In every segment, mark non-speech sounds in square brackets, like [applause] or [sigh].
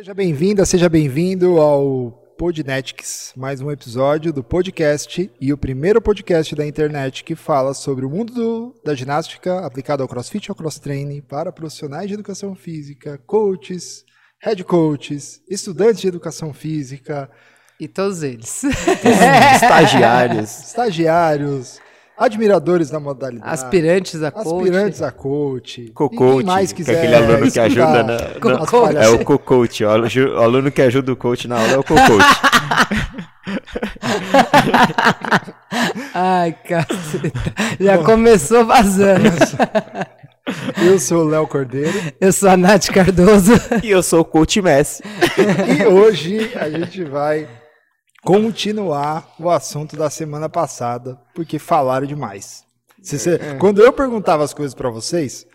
Seja bem-vinda, seja bem-vindo ao Podnetics, mais um episódio do podcast e o primeiro podcast da internet que fala sobre o mundo do, da ginástica aplicado ao crossfit e ao cross-training para profissionais de educação física, coaches, head coaches, estudantes de educação física, E todos eles. Estagiários. [laughs] estagiários, admiradores da modalidade, Aspirantes a coach. aspirantes a coach, quem Co-coach, mais que é quiser aquele aluno que ajuda na- Co-coach. É o co-coach. O alu- o aluno que ajuda o coach na aula é o co-coach. [laughs] Ai, caceta. Já começou vazando. [laughs] Eu sou o Léo Cordeiro Eu sou a Nath Cardoso. e eu sou o coach Messi. e hoje a gente vai continuar o assunto da semana passada, porque falaram demais. Se você- Quando eu perguntava as coisas pra vocês,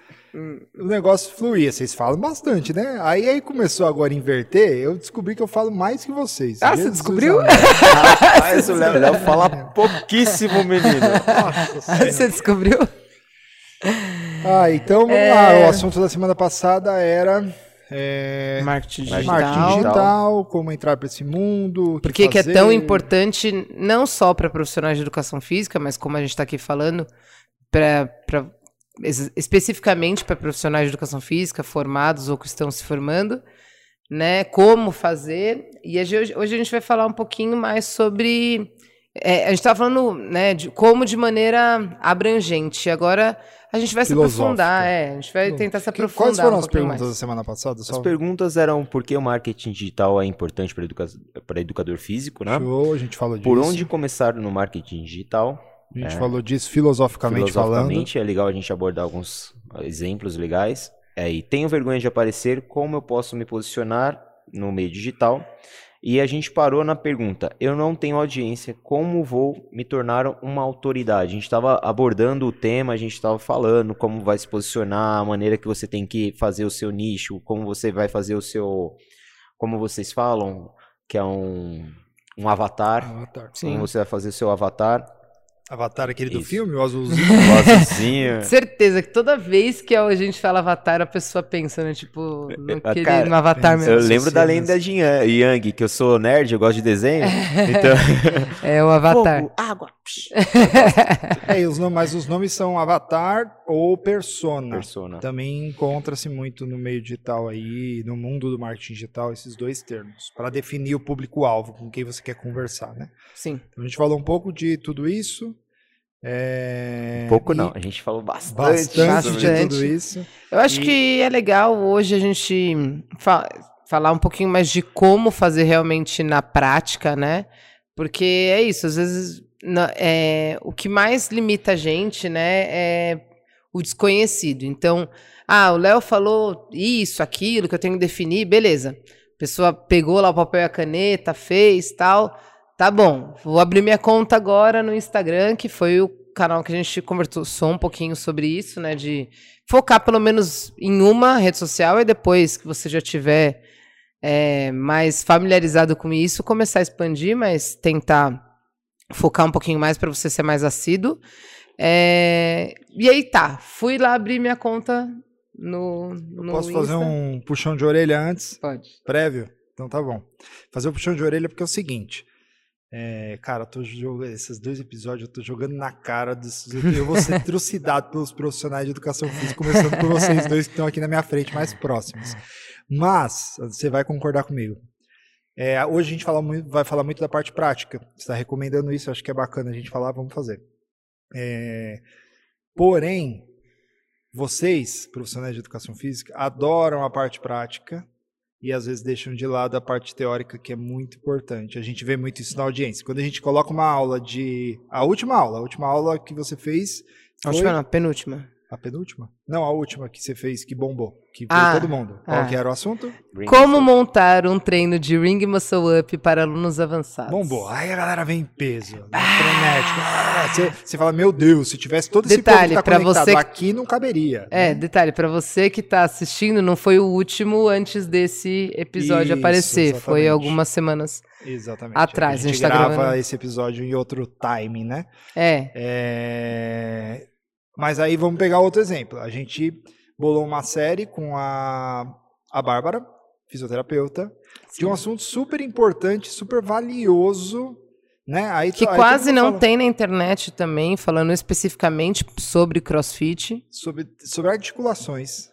o negócio fluía, vocês falam bastante, né? Aí, aí começou agora a inverter, eu descobri que eu falo mais que vocês. Ah, você Jesus descobriu? amado. Rapaz, o Léo, Léo fala [laughs] pouquíssimo, menino. Nossa [laughs] Senhora. Você descobriu? Ah, então vamos É. lá. O assunto da semana passada era é, Marketing digital. marketing digital, como entrar para esse mundo. o Por que, que é tão importante, não só para profissionais de educação física, mas como a gente está aqui falando, pra, pra- es- especificamente para profissionais de educação física, formados ou que estão se formando, né? Como fazer. E hoje, hoje a gente vai falar um pouquinho mais sobre. é, a gente estava falando né, de como de maneira abrangente. Agora a gente vai se aprofundar, é. A gente vai tentar se aprofundar. Quais foram um as perguntas mais. da semana passada? As Só perguntas eram por que o marketing digital é importante para educa educador físico, né? show, a gente falou disso. Por onde começar no marketing digital? A gente É. falou disso filosoficamente, falando. Filosoficamente, é legal a gente abordar alguns exemplos legais. É, e tenho vergonha de aparecer, como eu posso me posicionar no meio digital? E a gente parou na pergunta: eu não tenho audiência, como vou me tornar uma autoridade? A gente estava abordando o tema, a gente estava falando como vai se posicionar, a maneira que você tem que fazer o seu nicho, como você vai fazer o seu. Como vocês falam, que é um, um avatar. Avatar. Como você vai fazer o seu avatar. Avatar, aquele do Isso. filme, o azulzinho. [laughs] O azulzinho. [laughs] Certeza que toda vez que a gente fala Avatar, a pessoa pensa, né? Tipo, no, Ah, aquele, cara, no Avatar pensa. Eu mesmo. lembro da lenda de Yang, Yang, que eu sou nerd, eu gosto de desenho. [laughs] Então, É o Avatar. Fogo, água. Psh. [laughs] é, os nomes, mas os nomes são Avatar ou Persona. Persona. Também encontra-se muito no meio digital aí, no mundo do marketing digital, esses dois termos, para definir o público-alvo com quem você quer conversar, né? Sim. Então, a gente falou um pouco de tudo isso. é, Pouco e não, a gente falou bastante. Bastante sobre de Bastante. tudo isso. Eu acho E- que é legal hoje a gente fa- falar um pouquinho mais de como fazer realmente na prática, né? Porque é isso, às vezes na- é, o que mais limita a gente, né, é o desconhecido. Então, ah, o Léo falou isso, aquilo que eu tenho que definir, beleza. A pessoa pegou lá o papel e a caneta, fez, tal. Tá bom, vou abrir minha conta agora no Instagram, que foi o canal que a gente conversou um pouquinho sobre isso, né, de focar pelo menos em uma rede social e depois que você já tiver é, mais familiarizado com isso, começar a expandir, mas tentar focar um pouquinho mais para você ser mais assíduo. É, e aí tá, fui lá abrir minha conta no, no Posso Insta. fazer um puxão de orelha antes? Pode. Prévio? Então tá bom. Fazer o puxão de orelha porque é o seguinte. é, cara, tô jogando, esses dois episódios eu tô jogando na cara desses. Eu vou ser [laughs] trucidado pelos profissionais de educação física, começando por vocês dois que estão aqui na minha frente, mais próximos. Mas, você vai concordar comigo. É, hoje a gente fala muito- vai falar muito da parte prática. Você está recomendando isso, acho que é bacana a gente falar, vamos fazer. É, porém, vocês, profissionais de educação física, adoram a parte prática e às vezes deixam de lado a parte teórica, que é muito importante. A gente vê muito isso na audiência. Quando a gente coloca uma aula de. A última aula, a última aula que você fez. A Foi última não, penúltima. A penúltima? Não, a última que você fez, que bombou. Que veio Ah, todo mundo. Qual ah. que era o assunto? Ring Como montar um treino de Ring Muscle Up para alunos avançados? Bombou. Aí a galera vem em peso, né, frenético. Ah, Você, você fala, meu Deus, se tivesse todo esse Detalhe, povo que tá conectado você- aqui, não caberia. É, né? detalhe, pra você que tá assistindo, não foi o último antes desse episódio Isso, aparecer. Foi exatamente. algumas semanas. Exatamente. Atrás, a a gente, gente tá grava gravando. esse episódio em outro timing, né? É, É, Mas aí vamos pegar outro exemplo. A gente bolou uma série com a, a Bárbara, fisioterapeuta, de um assunto super importante, super valioso, né? Aí, Que aí quase não tem na internet também, falando especificamente sobre crossfit. sobre, sobre articulações,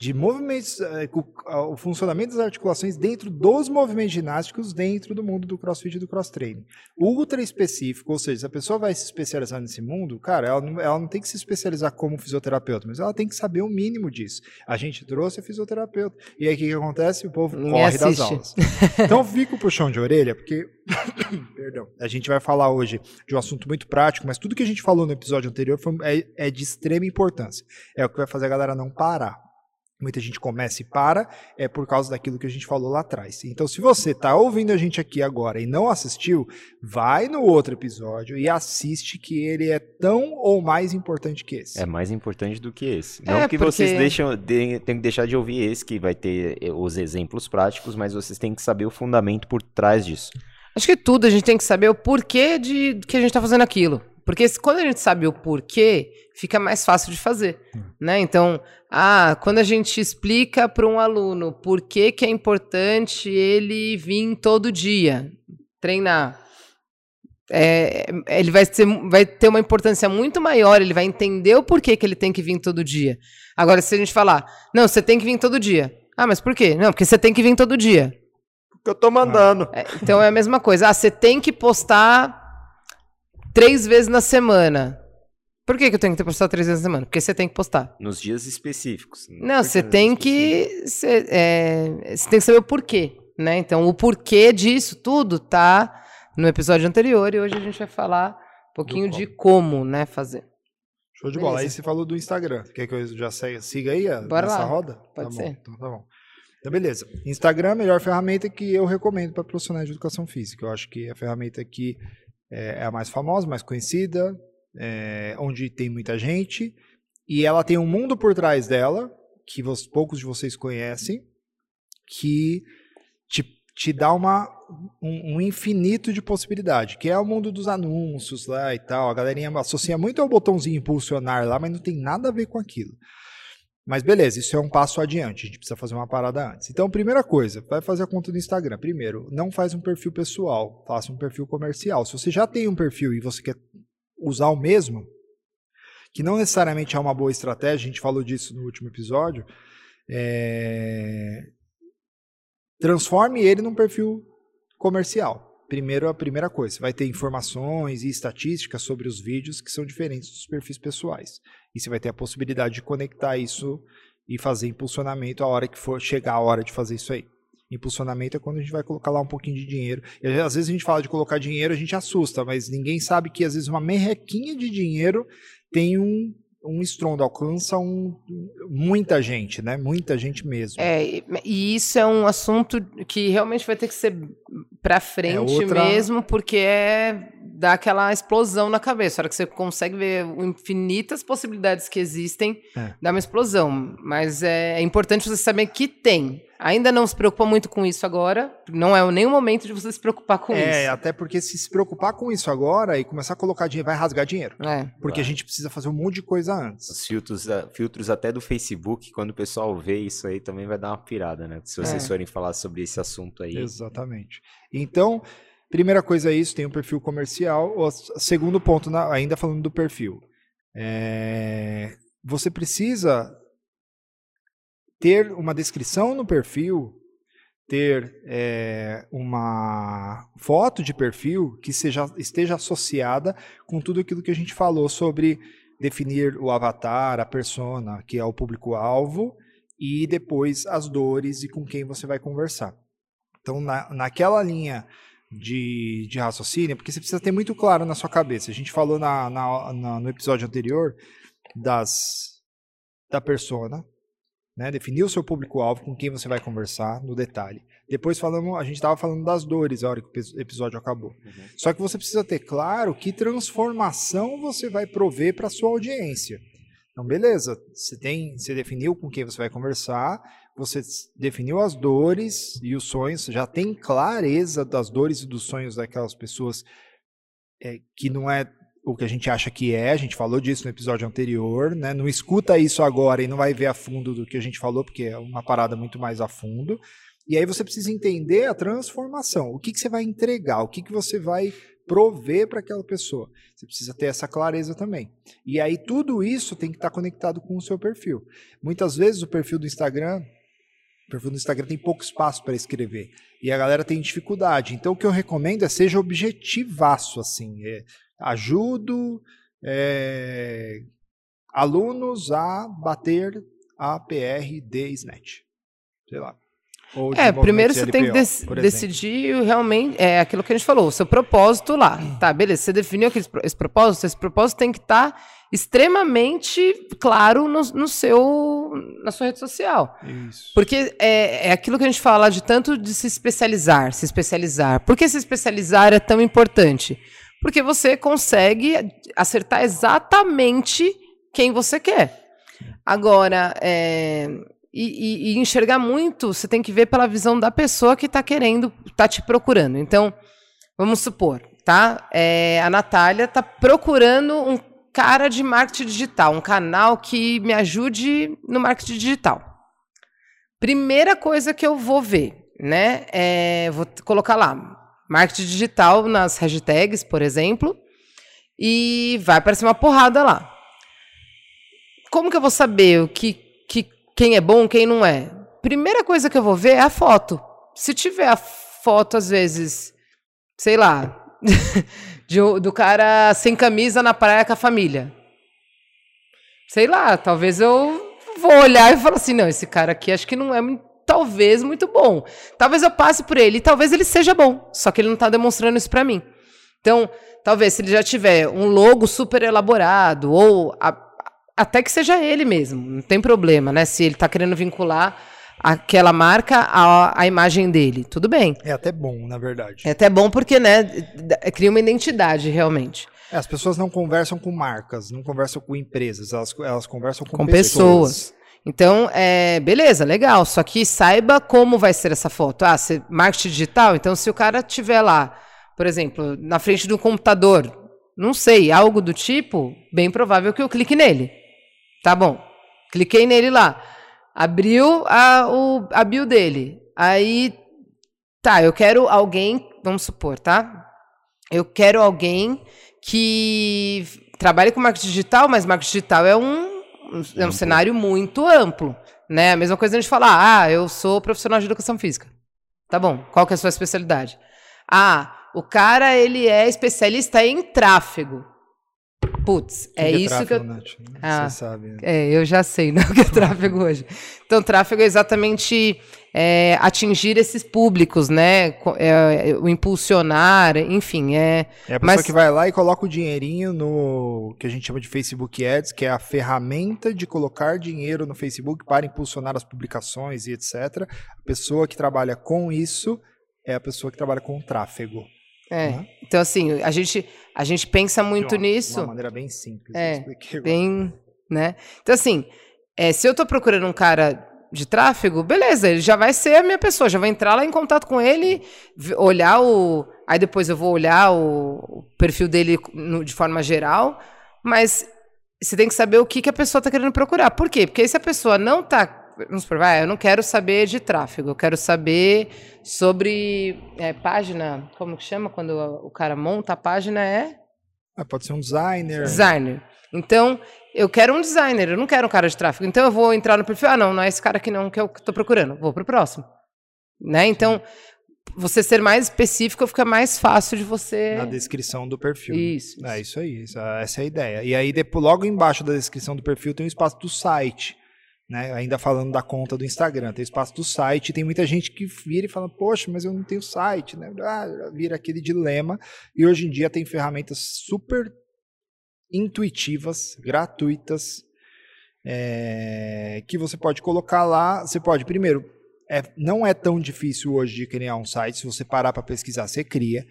de movimentos, eh, ah, o funcionamento das articulações dentro dos movimentos ginásticos dentro do mundo do crossfit e do cross training. Ultra específico, ou seja, se a pessoa vai se especializar nesse mundo, cara, ela não, ela não tem que se especializar como fisioterapeuta, mas ela tem que saber o mínimo disso. A gente trouxe a fisioterapeuta. E aí o que, que acontece? O povo Ninguém corre das assiste. aulas. Então fica o puxão de orelha, porque [coughs] perdão, a gente vai falar hoje de um assunto muito prático, mas tudo que a gente falou no episódio anterior foi, é, é de extrema importância. É o que vai fazer a galera não parar. Muita gente começa e para, é por causa daquilo que a gente falou lá atrás. Então, se você está ouvindo a gente aqui agora e não assistiu, vai no outro episódio e assiste que ele é tão ou mais importante que esse. É mais importante do que esse. É, Não que vocês porque- deixam, de, tem que deixar de ouvir esse, que vai ter eh, os exemplos práticos, mas vocês têm que saber o fundamento por trás disso. Acho que tudo a gente tem que saber o porquê de que a gente está fazendo aquilo. Porque quando a gente sabe o porquê, fica mais fácil de fazer, né? Então, ah, quando a gente explica para um aluno por que, que é importante ele vir todo dia treinar, é, ele vai, ser, vai ter uma importância muito maior, ele vai entender o porquê que ele tem que vir todo dia. Agora, se a gente falar, não, você tem que vir todo dia. Ah, mas por quê? Não, porque você tem que vir todo dia. Porque eu tô mandando. É, então é a mesma coisa. Ah, você tem que postar três vezes na semana. Por que, que eu tenho que postar três vezes na semana? Porque você tem que postar. Nos dias específicos. Não, você tem que. Você, é, você tem que saber o porquê, né? Então, o porquê disso tudo tá no episódio anterior e hoje a gente vai falar um pouquinho de como, né, fazer. Show de bola. Beleza. Aí você falou do Instagram. Quer que eu já siga, siga aí a- Bora nessa lá. roda? Pode tá ser. Bom, então tá bom. Então, beleza. Instagram é a melhor ferramenta que eu recomendo para profissionais de educação física. Eu acho que a ferramenta que é, é a mais famosa, mais conhecida, é, onde tem muita gente, e ela tem um mundo por trás dela, que vos- poucos de vocês conhecem, que te, te dá uma, um, um infinito de possibilidade, que é o mundo dos anúncios lá e tal. A galerinha associa muito ao botãozinho impulsionar lá, mas não tem nada a ver com aquilo. Mas beleza, isso é um passo adiante, a gente precisa fazer uma parada antes. Então, primeira coisa, vai fazer a conta do Instagram. Primeiro, não faz um perfil pessoal, faça um perfil comercial. Se você já tem um perfil e você quer usar o mesmo, que não necessariamente é uma boa estratégia, a gente falou disso no último episódio, é, transforme ele num perfil comercial. Primeiro, a primeira coisa, vai ter informações e estatísticas sobre os vídeos que são diferentes dos perfis pessoais. E você vai ter a possibilidade de conectar isso e fazer impulsionamento a hora que for chegar a hora de fazer isso aí. Impulsionamento é quando a gente vai colocar lá um pouquinho de dinheiro. E às vezes a gente fala de colocar dinheiro, a gente assusta, mas ninguém sabe que às vezes uma merrequinha de dinheiro tem um, um estrondo, alcança um, muita gente, né? Muita gente mesmo. É, e- isso é um assunto que realmente vai ter que ser pra frente outra- mesmo, porque é dá aquela explosão na cabeça. A hora que você consegue ver infinitas possibilidades que existem, É. dá uma explosão. Mas é, é importante você saber que tem. Ainda não se preocupa muito com isso agora. Não é nem o momento de você se preocupar com É, isso. até porque se se preocupar com isso agora e começar a colocar dinheiro, vai rasgar dinheiro. É. Porque a gente precisa fazer um monte de coisa antes. Os filtros, ah, filtros até do Facebook, quando o pessoal vê isso aí, também vai dar uma pirada, né? Se vocês É. forem falar sobre esse assunto aí. Exatamente. Então, primeira coisa é isso, tem um perfil comercial. O segundo ponto, ainda falando do perfil. é, você precisa ter uma descrição no perfil, ter é, uma foto de perfil que seja, esteja associada com tudo aquilo que a gente falou sobre definir o avatar, a persona, que é o público-alvo, e depois as dores e com quem você vai conversar. Então, na, naquela linha de, de raciocínio, porque você precisa ter muito claro na sua cabeça. A gente falou na, na- na- no episódio anterior das da persona, né? Definir o seu público-alvo, com quem você vai conversar, no detalhe. Depois falamos, a gente estava falando das dores a hora que o epi- episódio acabou. Só que você precisa ter claro que transformação você vai prover para sua audiência. Então, beleza, você tem, você definiu com quem você vai conversar, você definiu as dores e os sonhos, já tem clareza das dores e dos sonhos daquelas pessoas é, que não é o que a gente acha que é, a gente falou disso no episódio anterior, né? Não escuta isso agora e não vai ver a fundo do que a gente falou, porque é uma parada muito mais a fundo. E aí você precisa entender a transformação. O que, que você vai entregar, o que, que você vai prover para aquela pessoa. Você precisa ter essa clareza também. E aí tudo isso tem que estar tá conectado com o seu perfil. Muitas vezes o perfil do Instagram, o perfil do Instagram tem pouco espaço para escrever e a galera tem dificuldade. Então o que eu recomendo é seja objetivaço assim. É, ajudo é, alunos a bater a PR de SNET. Sei lá. é, primeiro você tem que dec decidir realmente, é aquilo que a gente falou, o seu propósito lá. Tá, beleza, você definiu aquele, esse propósito, esse propósito tem que estar tá extremamente claro no, no, seu, na sua rede social. Isso. Porque é, é aquilo que a gente fala de tanto de se especializar, se especializar. Por que se especializar é tão importante? Porque você consegue acertar exatamente quem você quer. Agora, é, e, e, e, enxergar muito, você tem que ver pela visão da pessoa que está querendo, está te procurando. Então, vamos supor, tá? É, a Natália está procurando um cara de marketing digital, um canal que me ajude no marketing digital. Primeira coisa que eu vou ver, né? É, vou colocar lá, marketing digital nas hashtags, por exemplo, e vai aparecer uma porrada lá. Como que eu vou saber o que, que quem é bom, quem não é? Primeira coisa que eu vou ver é a foto. Se tiver a foto às vezes, sei lá, [laughs] de, do cara sem camisa na praia com a família. Sei lá, talvez eu vou olhar e falar assim, não, esse cara aqui acho que não é talvez muito bom. Talvez eu passe por ele, e talvez ele seja bom, só que ele não está demonstrando isso para mim. Então, talvez se ele já tiver um logo super elaborado, ou a, até que seja ele mesmo, não tem problema, né? Se ele está querendo vincular aquela marca à, à imagem dele, tudo bem. É até bom, na verdade. É até bom porque, né, cria uma identidade realmente. É, as pessoas não conversam com marcas, não conversam com empresas, elas, elas conversam com, com pessoas. pessoas. Então, é, beleza, legal. Só que saiba como vai ser essa foto. Ah, se, marketing digital, então se o cara tiver lá, por exemplo, na frente do computador, não sei, algo do tipo, bem provável que eu clique nele. Tá bom. Cliquei nele lá. Abriu a, o, a bio dele. Aí, tá, eu quero alguém, vamos supor, tá? Eu quero alguém que trabalhe com marketing digital, mas marketing digital é um é um cenário muito amplo, né? A mesma coisa a gente falar, ah, eu sou profissional de educação física. Tá bom, qual que é a sua especialidade? Ah, o cara, ele é especialista em tráfego. Putz, é, é isso tráfego, que eu. Nath, né? ah, Você sabe. Né? É, eu já sei [laughs] né, o que é tráfego hoje. Então, tráfego é exatamente é, atingir esses públicos, né? É, o impulsionar, enfim. É, é a pessoa mas... que vai lá e coloca o dinheirinho no que a gente chama de Facebook Ads, que é a ferramenta de colocar dinheiro no Facebook para impulsionar as publicações e etc. A pessoa que trabalha com isso é a pessoa que trabalha com tráfego. É. Uhum. Então, assim, a gente, a gente pensa muito uma, nisso. De uma maneira bem simples. É, bem, né? Então, assim, é, se eu estou procurando um cara de tráfego, beleza, ele já vai ser a minha pessoa, já vai entrar lá em contato com ele, olhar o. Aí depois eu vou olhar o, o perfil dele no, de forma geral, mas você tem que saber o que, que a pessoa está querendo procurar. Por quê? Porque se a pessoa não está vamos supor, vai, eu não quero saber de tráfego, eu quero saber sobre é, página, como que chama quando o cara monta a página é? Ah, pode ser um designer. Designer. Então, eu quero um designer, eu não quero um cara de tráfego. Então, eu vou entrar no perfil, ah, não, não é esse cara aqui não que eu estou procurando, vou para o próximo. Né? Então, você ser mais específico fica mais fácil de você. Na descrição do perfil. Isso. É isso aí, essa é a ideia. E aí, depois, logo embaixo da descrição do perfil, tem o espaço do site. Né? Ainda falando da conta do Instagram, tem espaço do site, tem muita gente que vira e fala, poxa, mas eu não tenho site, né? Ah, vira aquele dilema. E hoje em dia tem ferramentas super intuitivas, gratuitas, é, que você pode colocar lá. Você pode, primeiro, é, não é tão difícil hoje de criar um site. Se você parar para pesquisar, você cria.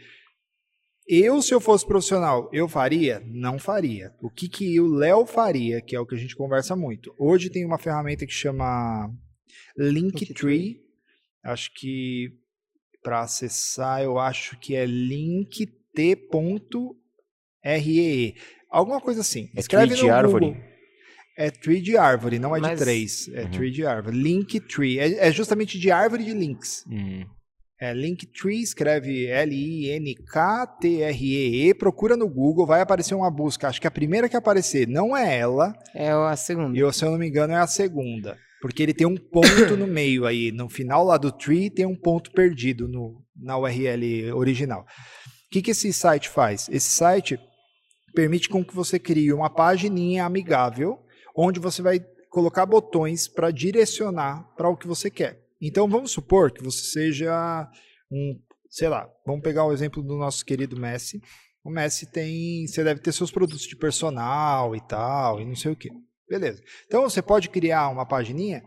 Eu, se eu fosse profissional, eu faria? Não faria. O que, que o Léo faria, que é o que a gente conversa muito. Hoje tem uma ferramenta que chama Linktree. Acho que para acessar, eu acho que é linkt.me R-E-E. Alguma coisa assim. É Escreve tree no de árvore? Google. É tree de árvore, não é Mas- de três. É Uhum. tree de árvore. Linktree. É, é justamente de árvore de links. Hum. É Linktree, escreve L-I-N-K-T-R-E-E. Procura no Google, vai aparecer uma busca. Acho que a primeira que aparecer não é ela. É a segunda. E se eu não me engano, é a segunda. Porque ele tem um ponto no meio aí. No final lá do tree tem um ponto perdido no, na URL original. O que, que esse site faz? Esse site permite com que você crie uma pagininha amigável, onde você vai colocar botões para direcionar para o que você quer. Então vamos supor que você seja um, sei lá, vamos pegar o exemplo do nosso querido Messi. O Messi tem, você deve ter seus produtos de personal e tal, e não sei o que. Beleza. Então você pode criar uma pagininha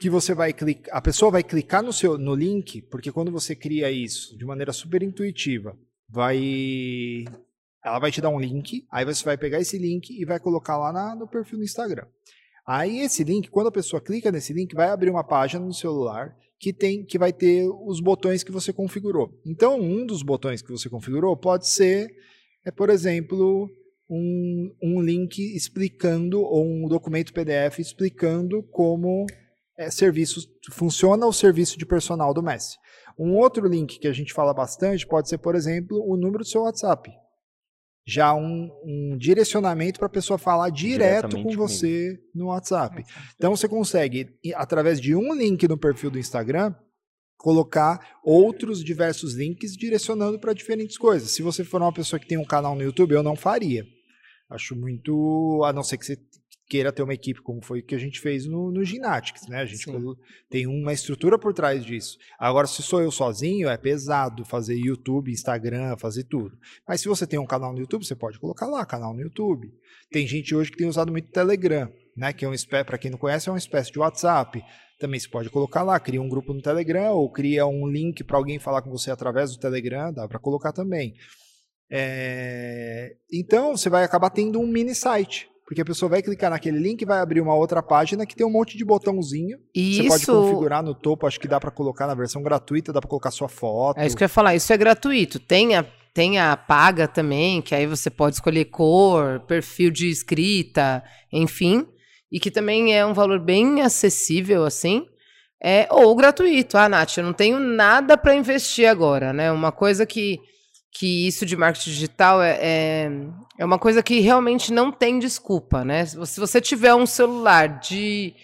que você vai clicar, a pessoa vai clicar no seu no link, porque quando você cria isso de maneira super intuitiva, vai ela vai te dar um link, aí você vai pegar esse link e vai colocar lá na- no perfil do Instagram. Aí esse link, quando a pessoa clica nesse link, vai abrir uma página no celular que tem que vai ter os botões que você configurou. Então, um dos botões que você configurou pode ser, é, por exemplo, um, um link explicando ou um documento PDF explicando como é, serviços funciona o serviço de personal do Messi. Um outro link que a gente fala bastante pode ser, por exemplo, o número do seu WhatsApp. Já um, um direcionamento para a pessoa falar direto com você no WhatsApp. Então você consegue, através de um link no perfil do Instagram, colocar outros diversos links direcionando para diferentes coisas. Se você for uma pessoa que tem um canal no YouTube, eu não faria. Acho muito. A não ser que você queira ter uma equipe, como foi o que a gente fez no, no Gymnastics, né? A gente Sim. tem uma estrutura por trás disso. Agora, se sou eu sozinho, é pesado fazer YouTube, Instagram, fazer tudo. Mas se você tem um canal no YouTube, você pode colocar lá, canal no YouTube. Tem gente hoje que tem usado muito Telegram, né? Que é um espécie, para quem não conhece, é uma espécie de WhatsApp. Também se pode colocar lá, cria um grupo no Telegram ou cria um link para alguém falar com você através do Telegram, dá para colocar também. É, Então você vai acabar tendo um mini site, porque a pessoa vai clicar naquele link e vai abrir uma outra página que tem um monte de botãozinho. E Você pode isso configurar no topo, acho que dá para colocar na versão gratuita, dá para colocar sua foto. É isso que eu ia falar, isso é gratuito. Tem a, tem a paga também, que aí você pode escolher cor, perfil de escrita, enfim. E que também é um valor bem acessível, assim. É, ou gratuito. Ah, Nath, eu não tenho nada para investir agora, né? Uma coisa que, que isso de marketing digital é, é, é uma coisa que realmente não tem desculpa, né? Se você- tiver um celular de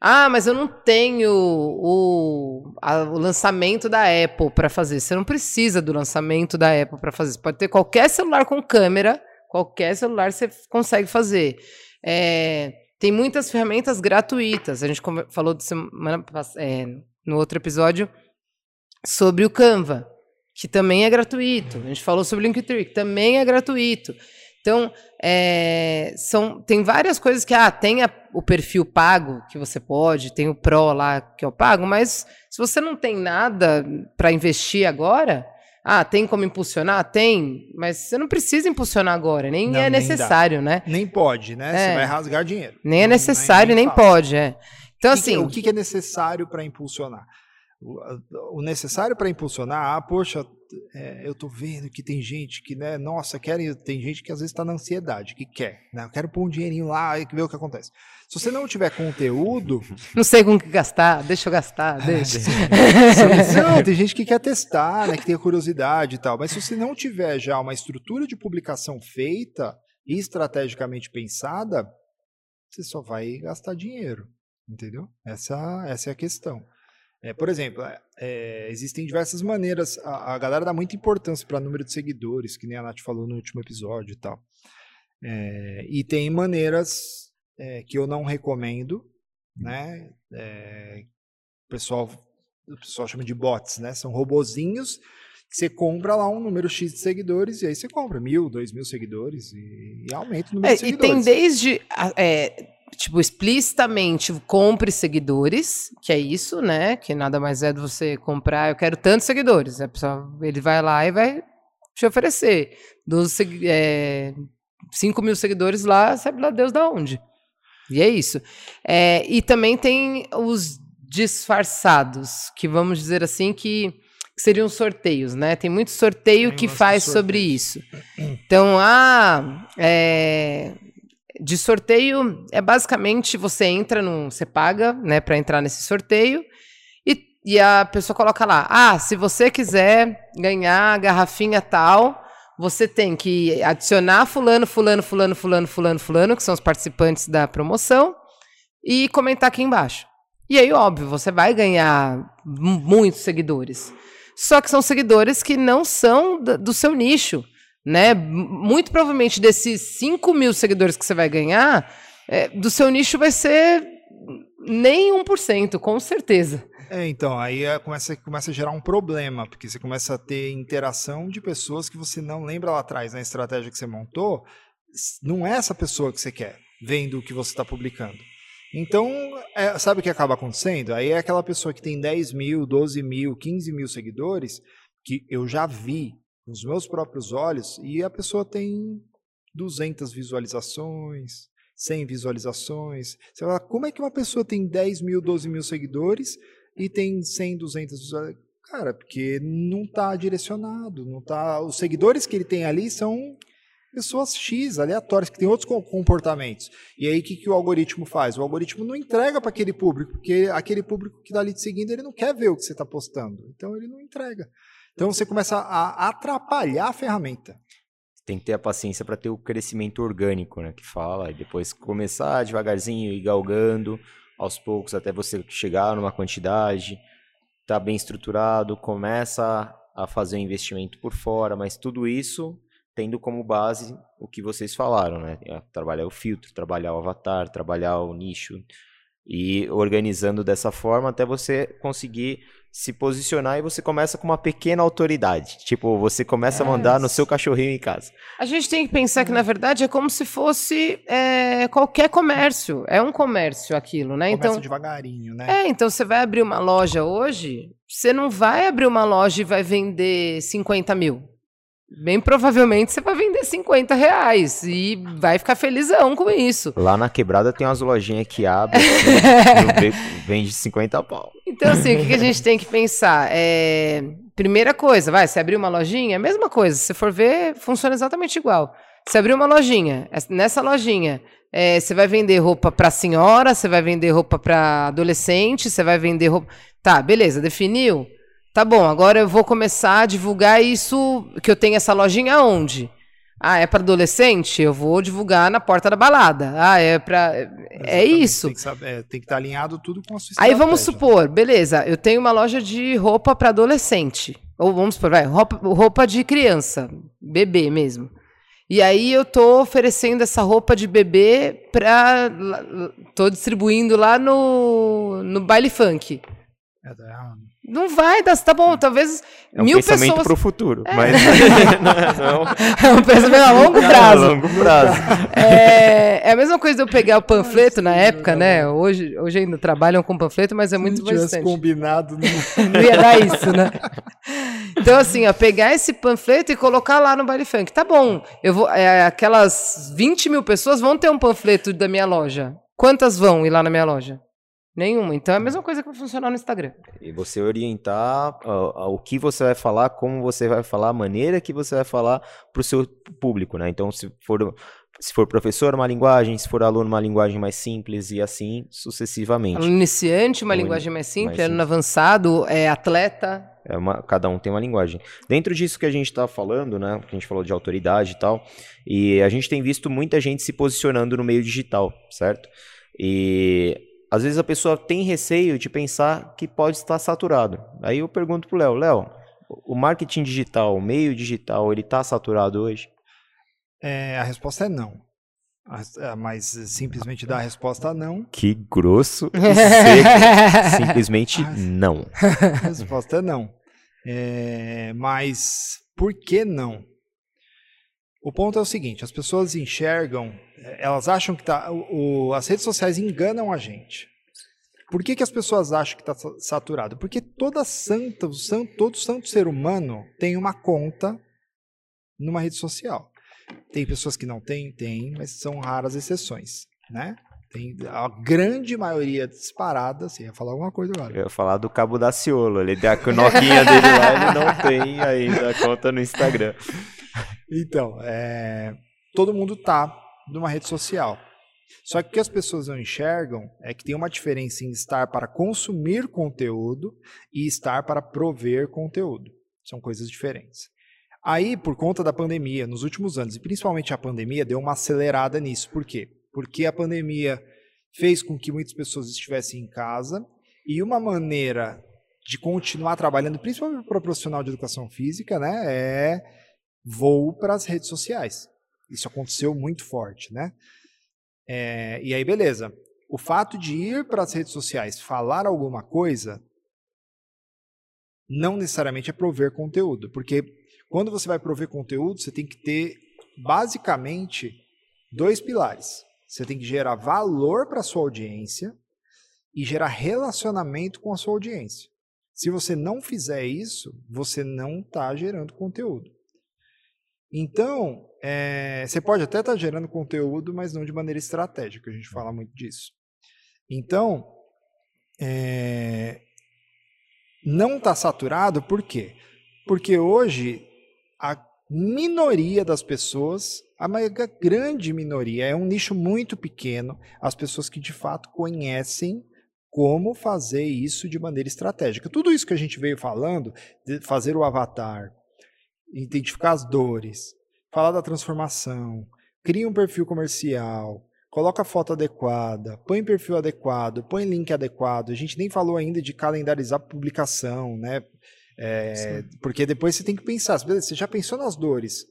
ah, mas eu não tenho o, a- o lançamento da Apple para fazer. Você não precisa do lançamento da Apple para fazer. Você pode ter qualquer celular com câmera, qualquer celular você consegue fazer. É, tem muitas ferramentas gratuitas. A gente falou semana é, no outro episódio sobre o Canva, que também é gratuito. A gente falou sobre o Linktree, que também é gratuito. Então, é, são, tem várias coisas que, ah, tem a- o perfil pago que você pode, tem o Pro lá que é o pago, mas se você não tem nada para investir agora, ah, tem como impulsionar? Tem, mas você não precisa impulsionar agora, nem Não, é nem necessário, né? Nem pode, né? É. Você vai rasgar dinheiro. Nem é necessário, nem, fácil. pode, é. Então, O que que- assim, o que que é necessário para impulsionar? O, a- necessário para impulsionar, ah, poxa, é, eu tô vendo que tem gente que, né, nossa, querem, tem gente que às vezes está na ansiedade, que quer, né, eu quero pôr um dinheirinho lá e ver o que acontece. Se você não tiver conteúdo, [laughs] não sei com o que gastar, deixa eu gastar, deixa. [laughs] não, tem gente que quer testar, né, que tem curiosidade e tal, mas se você não tiver já uma estrutura de publicação feita e estrategicamente pensada, você só vai gastar dinheiro, entendeu? Essa, essa é a questão. É, por exemplo, é, é, existem diversas maneiras. A, a galera dá muita importância para número de seguidores, que nem a Nath falou no último episódio e tal. É, e tem maneiras é, que eu não recomendo, né? É, o pessoal, o pessoal chama de bots, né? São robozinhos que você compra lá um número X de seguidores e aí você compra mil, dois mil seguidores e, e aumenta o número de e seguidores. tem desde, a- tipo, explicitamente compre seguidores, que é isso, né? Que nada mais é do você comprar, eu quero tantos seguidores. A pessoa, ele vai lá e vai te oferecer. 12, segui- é, 5 mil seguidores lá, sabe lá Deus da onde. E é isso. É, e também tem os disfarçados, que vamos dizer assim, que, que seriam sorteios, né? Tem muito sorteio que de faz sobre isso. Então, ah, é, de sorteio é basicamente você entra num, você paga, né, para entrar nesse sorteio e, e a pessoa coloca lá, ah, se você quiser ganhar a garrafinha tal, você tem que adicionar fulano, fulano, fulano, fulano, fulano, fulano, que são os participantes da promoção, e comentar aqui embaixo. E aí, óbvio, você vai ganhar mu- muitos seguidores. Só que são seguidores que não são do seu nicho, né? Muito provavelmente desses 5 mil seguidores que você vai ganhar, é, do seu nicho vai ser nem 1%, com certeza. É, então, aí é, começa, começa a gerar um problema, porque você começa a ter interação de pessoas que você não lembra lá atrás na estratégia que você montou, não é essa pessoa que você quer, vendo o que você está publicando. Então, é, sabe o que acaba acontecendo? Aí é aquela pessoa que tem 10 mil, 12 mil, 15 mil seguidores, que eu já vi com os meus próprios olhos, e a pessoa tem 200 visualizações, 100 visualizações. Você fala, como é que uma pessoa tem 10 mil, 12 mil seguidores e tem 100, 200 visualizações? Cara, porque não está direcionado, não tá. Os seguidores que ele tem ali são pessoas X, aleatórias, que têm outros co- comportamentos. E aí, o que, que o algoritmo faz? O algoritmo não entrega para aquele público, porque aquele público que está ali te seguindo, ele não quer ver o que você está postando. Então, ele não entrega. Então, você começa a atrapalhar a ferramenta. Tem que ter a paciência para ter o crescimento orgânico, né? Que fala, e depois começar devagarzinho, ir galgando, aos poucos, até você chegar numa quantidade, tá bem estruturado, começa a fazer o investimento por fora, mas tudo isso tendo como base o que vocês falaram, né? É Trabalhar o filtro, trabalhar o avatar, trabalhar o nicho e organizando dessa forma até você conseguir se posicionar e você começa com uma pequena autoridade. Tipo, você começa a mandar no seu cachorrinho em casa. A gente tem que pensar que, na verdade, é como se fosse é, qualquer comércio. É um comércio aquilo, né? Começa Então, devagarinho, né? é, então você vai abrir uma loja hoje, você não vai abrir uma loja e vai vender 50 mil. Bem provavelmente você vai vender 50 reais e vai ficar felizão com isso. Lá na quebrada tem umas lojinhas que abrem, [laughs] assim, beco, vende 50 pau. Então, assim, o que, que a gente tem que pensar? É, primeira coisa, vai, se abrir uma lojinha, é a mesma coisa. Se for ver, funciona exatamente igual. Se abrir uma lojinha, es- nessa lojinha, é, você vai vender roupa para senhora, você vai vender roupa para adolescente, você vai vender roupa. Tá, beleza, definiu? Tá bom, agora eu vou começar a divulgar isso, que eu tenho essa lojinha onde? Ah, é para adolescente? Eu vou divulgar na porta da balada. Ah, é para. É Exatamente, isso. Tem que, saber- é, tem que estar alinhado tudo com a sua Aí vamos supor, beleza, eu tenho uma loja de roupa para adolescente. Ou vamos supor, vai, roupa, roupa de criança, bebê mesmo. E aí eu tô oferecendo essa roupa de bebê para tô distribuindo lá no, no baile funk. É, tá, Não vai dar, tá bom, talvez É um mil pensamento pessoas. pro futuro, mas [laughs] não, [laughs] É um pensamento a longo prazo. a longo prazo. É, é a mesma coisa de eu pegar o panfleto na época, né? Hoje, hoje ainda trabalham com panfleto, mas é muito não bastante. combinado, não... [laughs] Não ia dar isso, né? Então, assim, ó, pegar esse panfleto e colocar lá no baile funk. Tá bom, eu vou. é, aquelas 20 mil pessoas vão ter um panfleto da minha loja. Quantas vão ir lá na minha loja? Nenhuma. Então é a mesma coisa que vai funcionar no Instagram. E você orientar ó, o que você vai falar, como você vai falar, a maneira que você vai falar para o seu público, né? Então, se for, se for professor, uma linguagem, se for aluno, uma linguagem mais simples e assim sucessivamente. Aluno iniciante, uma Aluno linguagem mais simples, mais aluno avançado, é atleta. É uma, cada um tem uma linguagem. Dentro disso que a gente está falando, né? Que a gente falou de autoridade e tal, e a gente tem visto muita gente se posicionando no meio digital, certo? E às vezes a pessoa tem receio de pensar que pode estar saturado. Aí eu pergunto pro Léo, Léo, o marketing digital, o meio digital, ele está saturado hoje? É, a resposta é não. É, mas simplesmente dar a resposta não. Que grosso e [laughs] seco. Simplesmente não. A resposta é não. É, mas por que não? O ponto é o seguinte: as pessoas enxergam, eh, elas acham que tá, o, as redes sociais enganam a gente. Por que, que as pessoas acham que está saturado? Porque toda santa, todo santo ser humano tem uma conta numa rede social. Tem pessoas que não têm, tem, mas são raras exceções, né? Tem a grande maioria disparada, você ia falar alguma coisa agora. Eu ia falar do Cabo da Ciolo. Ele deu a noquinha dele lá, ele não tem ainda a conta no Instagram. [laughs] Então, é, todo mundo tá numa rede social. Só que o que as pessoas não enxergam é que tem uma diferença em estar para consumir conteúdo e estar para prover conteúdo. São coisas diferentes. Aí, por conta da pandemia, nos últimos anos, e principalmente a pandemia, deu uma acelerada nisso. Por quê? Porque a pandemia fez com que muitas pessoas estivessem em casa e uma maneira de continuar trabalhando, principalmente para o profissional de educação física, né, é voo para as redes sociais. Isso aconteceu muito forte, né? É, e aí, beleza. O fato de ir para as redes sociais falar alguma coisa não necessariamente é prover conteúdo, porque quando você vai prover conteúdo, você tem que ter basicamente dois pilares. Você tem que gerar valor para sua audiência e gerar relacionamento com a sua audiência. Se você não fizer isso, você não está gerando conteúdo. Então, é, você pode até estar tá gerando conteúdo, mas não de maneira estratégica, a gente fala muito disso. Então, é, não está saturado, por quê? Porque hoje a minoria das pessoas, a grande minoria, é um nicho muito pequeno, as pessoas que de fato conhecem como fazer isso de maneira estratégica. Tudo isso que a gente veio falando, de fazer o avatar, identificar as dores, falar da transformação, cria um perfil comercial, coloca a foto adequada, põe perfil adequado, põe link adequado. A gente nem falou ainda de calendarizar publicação, né? É, porque depois você tem que pensar, beleza, você já pensou nas dores.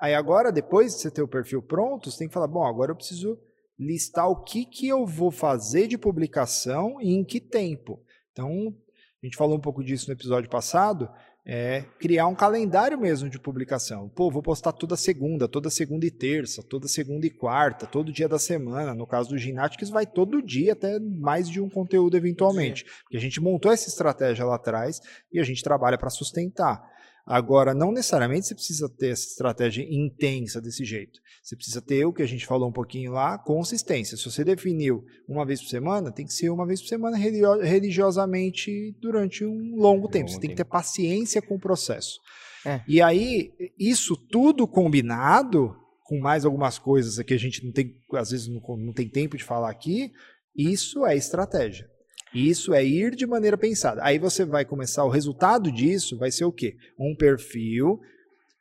Aí agora, depois de você ter o perfil pronto, você tem que falar, bom, agora eu preciso listar o que, que eu vou fazer de publicação e em que tempo. Então, a gente falou um pouco disso no episódio passado, é criar um calendário mesmo de publicação. Pô, vou postar toda segunda, toda segunda e terça, toda segunda e quarta, todo dia da semana. No caso do Ginatics, vai todo dia, até mais de um conteúdo eventualmente. Sim. Porque a gente montou essa estratégia lá atrás e a gente trabalha para sustentar. Agora, não necessariamente você precisa ter essa estratégia intensa desse jeito. Você precisa ter o que a gente falou um pouquinho lá, consistência. Se você definiu uma vez por semana, tem que ser uma vez por semana religiosamente durante um longo tempo. Você tem que ter paciência com o processo. É. E aí, isso tudo combinado, com mais algumas coisas que a gente não tem, às vezes não, não tem tempo de falar aqui, isso é estratégia. Isso é ir de maneira pensada. Aí você vai começar, o resultado disso vai ser o quê? Um perfil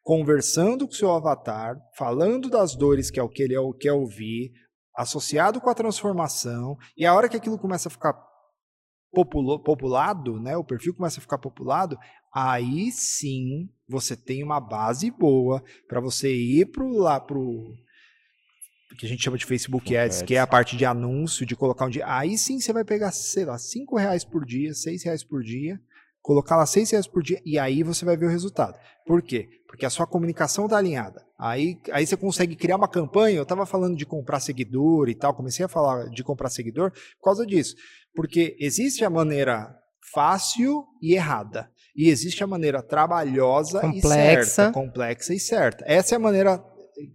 conversando com o seu avatar, falando das dores que é o que ele é, quer ouvir, associado com a transformação, e a hora que aquilo começa a ficar populo, populado, né, o perfil começa a ficar populado, aí sim você tem uma base boa para você ir lá pro que a gente chama de Facebook Ads, que é a parte de anúncio, de colocar um dia. Aí sim você vai pegar, sei lá, 5 reais por dia, 6 reais por dia, colocar lá 6 reais por dia e aí você vai ver o resultado. Por quê? Porque a sua comunicação está alinhada. Aí, aí você consegue criar uma campanha. Eu estava falando de comprar seguidor e tal, comecei a falar de comprar seguidor por causa disso. Porque existe a maneira fácil e errada. E existe a maneira trabalhosa complexa. e certa, complexa e certa. Essa é a maneira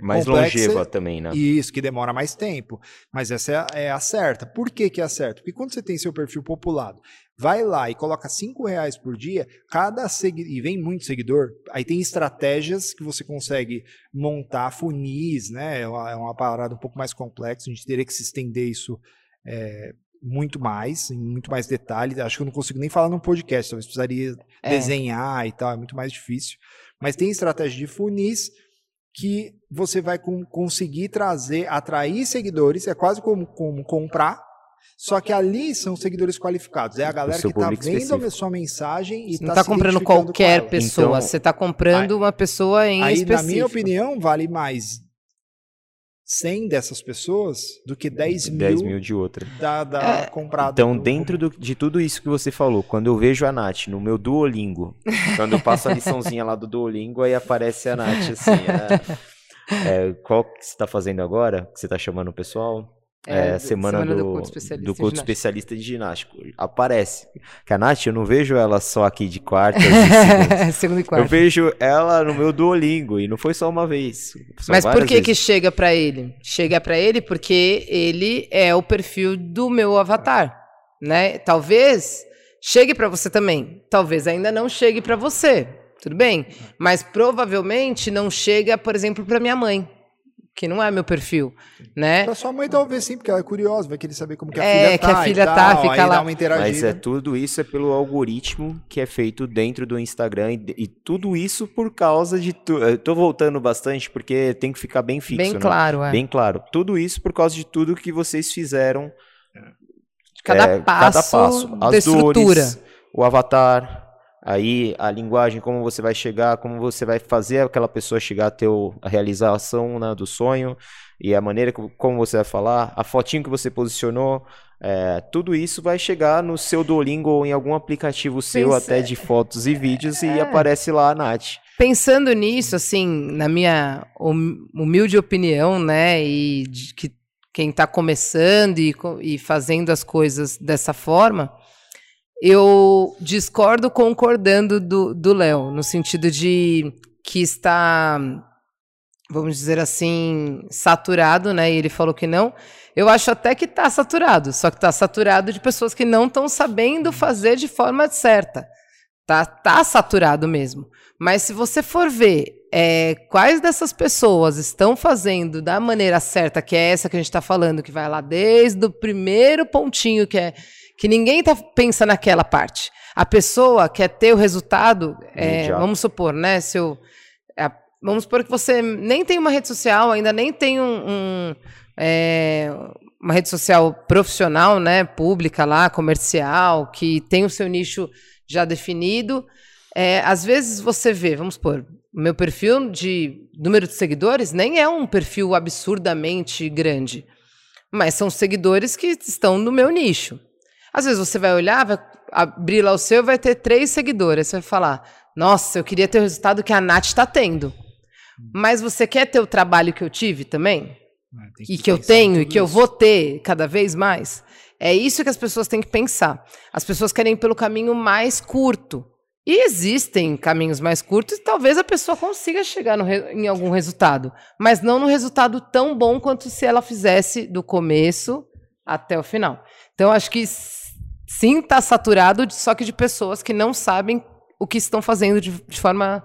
mais complexa, longeva também, né? Isso, que demora mais tempo. Mas essa é a, é a certa. Por que, que é a certa? Porque quando você tem seu perfil populado, vai lá e coloca cinco reais por dia, cada seguidor, e vem muito seguidor, aí tem estratégias que você consegue montar, funis, né? É uma, é uma parada um pouco mais complexa, a gente teria que se estender isso é, muito mais, em muito mais detalhe. Acho que eu não consigo nem falar num podcast, talvez precisaria é. desenhar e tal, é muito mais difícil. Mas tem estratégia de funis que você vai com, conseguir trazer, atrair seguidores, é quase como, como comprar, só que ali são seguidores qualificados. É a galera que está vendo específico. a sua mensagem e está não tá comprando qualquer pessoa. Então, você está comprando aí, uma pessoa em aí, específico. Na minha opinião, vale mais 100 dessas pessoas do que 10 mil, 10 mil de outra. Da, da é. comprada. Então, dentro do, de tudo isso que você falou, quando eu vejo a Nath no meu Duolingo, quando eu passo a liçãozinha lá do Duolingo, aí aparece a Nath assim. É, [laughs] é, qual que você está fazendo agora? Que você está chamando o pessoal? É, É, semana, semana do do, culto especialista do culto ginástica. especialista de ginástica. Aparece. Que a Nath, eu não vejo ela só aqui de quartas e [laughs] segundas. Segundo e Eu quarto. vejo ela no meu Duolingo, e não foi só uma vez. Mas por que que vezes. chega pra ele? Chega pra ele porque ele é o perfil do meu avatar, né? Talvez chegue pra você também. Talvez ainda não chegue pra você. Tudo bem? Mas provavelmente não chega, por exemplo, pra minha mãe, que não é meu perfil, né? Pra sua mãe talvez sim, porque ela é curiosa, vai querer saber como que a É, filha que tá. a e filha tá, tal, fica lá. Mas é tudo isso é pelo algoritmo que é feito dentro do Instagram e, e tudo isso por causa de tu, eu tô voltando bastante porque tem que ficar bem fixo, Bem né? claro, é. Bem claro. Tudo isso por causa de tudo que vocês fizeram cada, é, passo cada passo. da As estrutura. dores, o avatar, aí a linguagem, como você vai chegar, como você vai fazer aquela pessoa chegar a ter a realização né, do sonho e a maneira co- como você vai falar, a fotinho que você posicionou, é, tudo isso vai chegar no seu Duolingo ou em algum aplicativo seu até de fotos e vídeos e É. aparece lá a Nath. Pensando nisso, assim, na minha hum- humilde opinião, né, e de que quem está começando e, e fazendo as coisas dessa forma, eu discordo concordando do Léo, no sentido de que está, vamos dizer assim, saturado, né, e ele falou que não. Eu acho até que está saturado, só que está saturado de pessoas que não estão sabendo fazer de forma certa. Tá, tá saturado mesmo. Mas se você for ver é, quais dessas pessoas estão fazendo da maneira certa, que é essa que a gente está falando, que vai lá desde o primeiro pontinho, que é que ninguém tá, pensa naquela parte. A pessoa quer ter o resultado, é, vamos supor, né? Se eu, é, vamos supor que você nem tem uma rede social, ainda nem tem um, um, é, uma rede social profissional, né? Pública lá, comercial, que tem o seu nicho já definido. É, às vezes você vê, vamos supor, meu perfil de número de seguidores nem é um perfil absurdamente grande, mas são seguidores que estão no meu nicho. Às vezes você vai olhar, vai abrir lá o seu e vai ter três seguidores. Você vai falar, nossa, eu queria ter o resultado que a Nath está tendo. Mas você quer ter o trabalho que eu tive também? É, tem e que eu tenho e que eu isso. vou ter cada vez mais. É isso que as pessoas têm que pensar. As pessoas querem ir pelo caminho mais curto. E existem caminhos mais curtos e talvez a pessoa consiga chegar no em algum resultado, mas não no resultado tão bom quanto se ela fizesse do começo até o final. Então, acho que sim, está saturado, de- só que de pessoas que não sabem o que estão fazendo de, de forma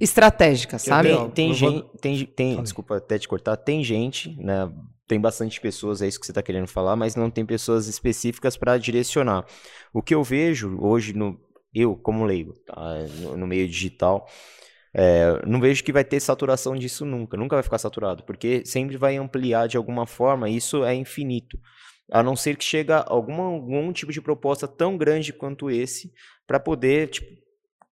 estratégica, sabe? Tem, tem vou- gente, tem, tem desculpa até te cortar, tem gente, né? Tem bastante pessoas, é isso que você está querendo falar, mas não tem pessoas específicas para direcionar. O que eu vejo hoje no eu como leigo, tá, no, no meio digital, é, não vejo que vai ter saturação disso nunca, nunca vai ficar saturado, porque sempre vai ampliar de alguma forma, e isso é infinito. A não ser que chega alguma, algum tipo de proposta tão grande quanto esse para poder tipo,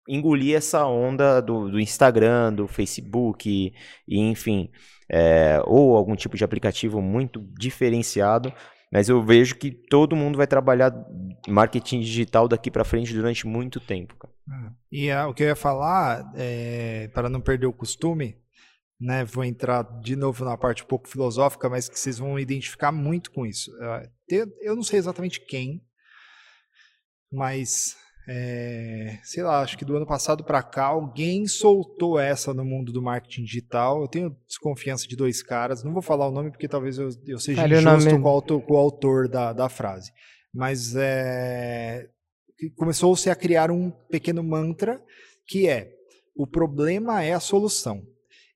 engolir essa onda do, do Instagram, do Facebook, e, e enfim, é, ou algum tipo de aplicativo muito diferenciado. Mas eu vejo que todo mundo vai trabalhar marketing digital daqui para frente durante muito tempo. Cara. E ah, o que eu ia falar, é, para não perder o costume, né, vou entrar de novo na parte um pouco filosófica, mas que vocês vão identificar muito com isso. Tem- Eu não sei exatamente quem, mas é, sei lá, acho que do ano passado para cá alguém soltou essa no mundo do marketing digital. Eu tenho desconfiança de dois caras, não vou falar o nome porque talvez eu, eu seja o injusto com o autor, com o autor da, da frase. Mas é, começou-se a criar um pequeno mantra que é o problema é a solução.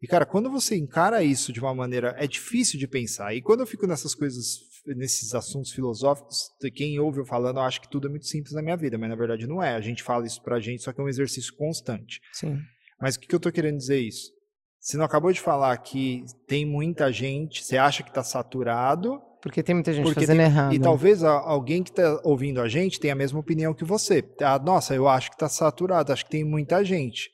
E, cara, quando você encara isso de uma maneira. É difícil de pensar. E quando eu fico nessas coisas, nesses assuntos filosóficos, quem ouve eu falando, eu acho que tudo é muito simples na minha vida, mas na verdade não é. A gente fala isso pra gente, só que é um exercício constante. Sim. Mas o que, que eu tô querendo dizer isso? Você não acabou de falar que tem muita gente, você acha que tá saturado, Porque tem muita gente fazendo tem- errado. E talvez a- alguém que está ouvindo a gente tenha a mesma opinião que você. Ah, nossa, eu acho que está saturado, acho que tem muita gente.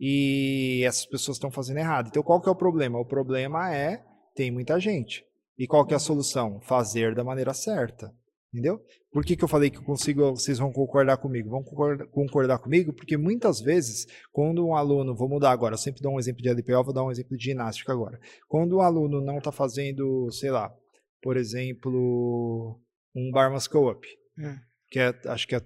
E essas pessoas estão fazendo errado. Então, qual que é o problema? O problema é tem muita gente. E qual que é a solução? Fazer da maneira certa. Entendeu? Por que, que eu falei que eu consigo, vocês vão concordar comigo? Vão concordar, concordar comigo? Porque muitas vezes, quando um aluno, vou mudar agora, eu sempre dou um exemplo de LPO, vou dar um exemplo de ginástica agora. Quando um aluno não está fazendo, sei lá, por exemplo, um Barmas Co-op, Hum. que é, acho que é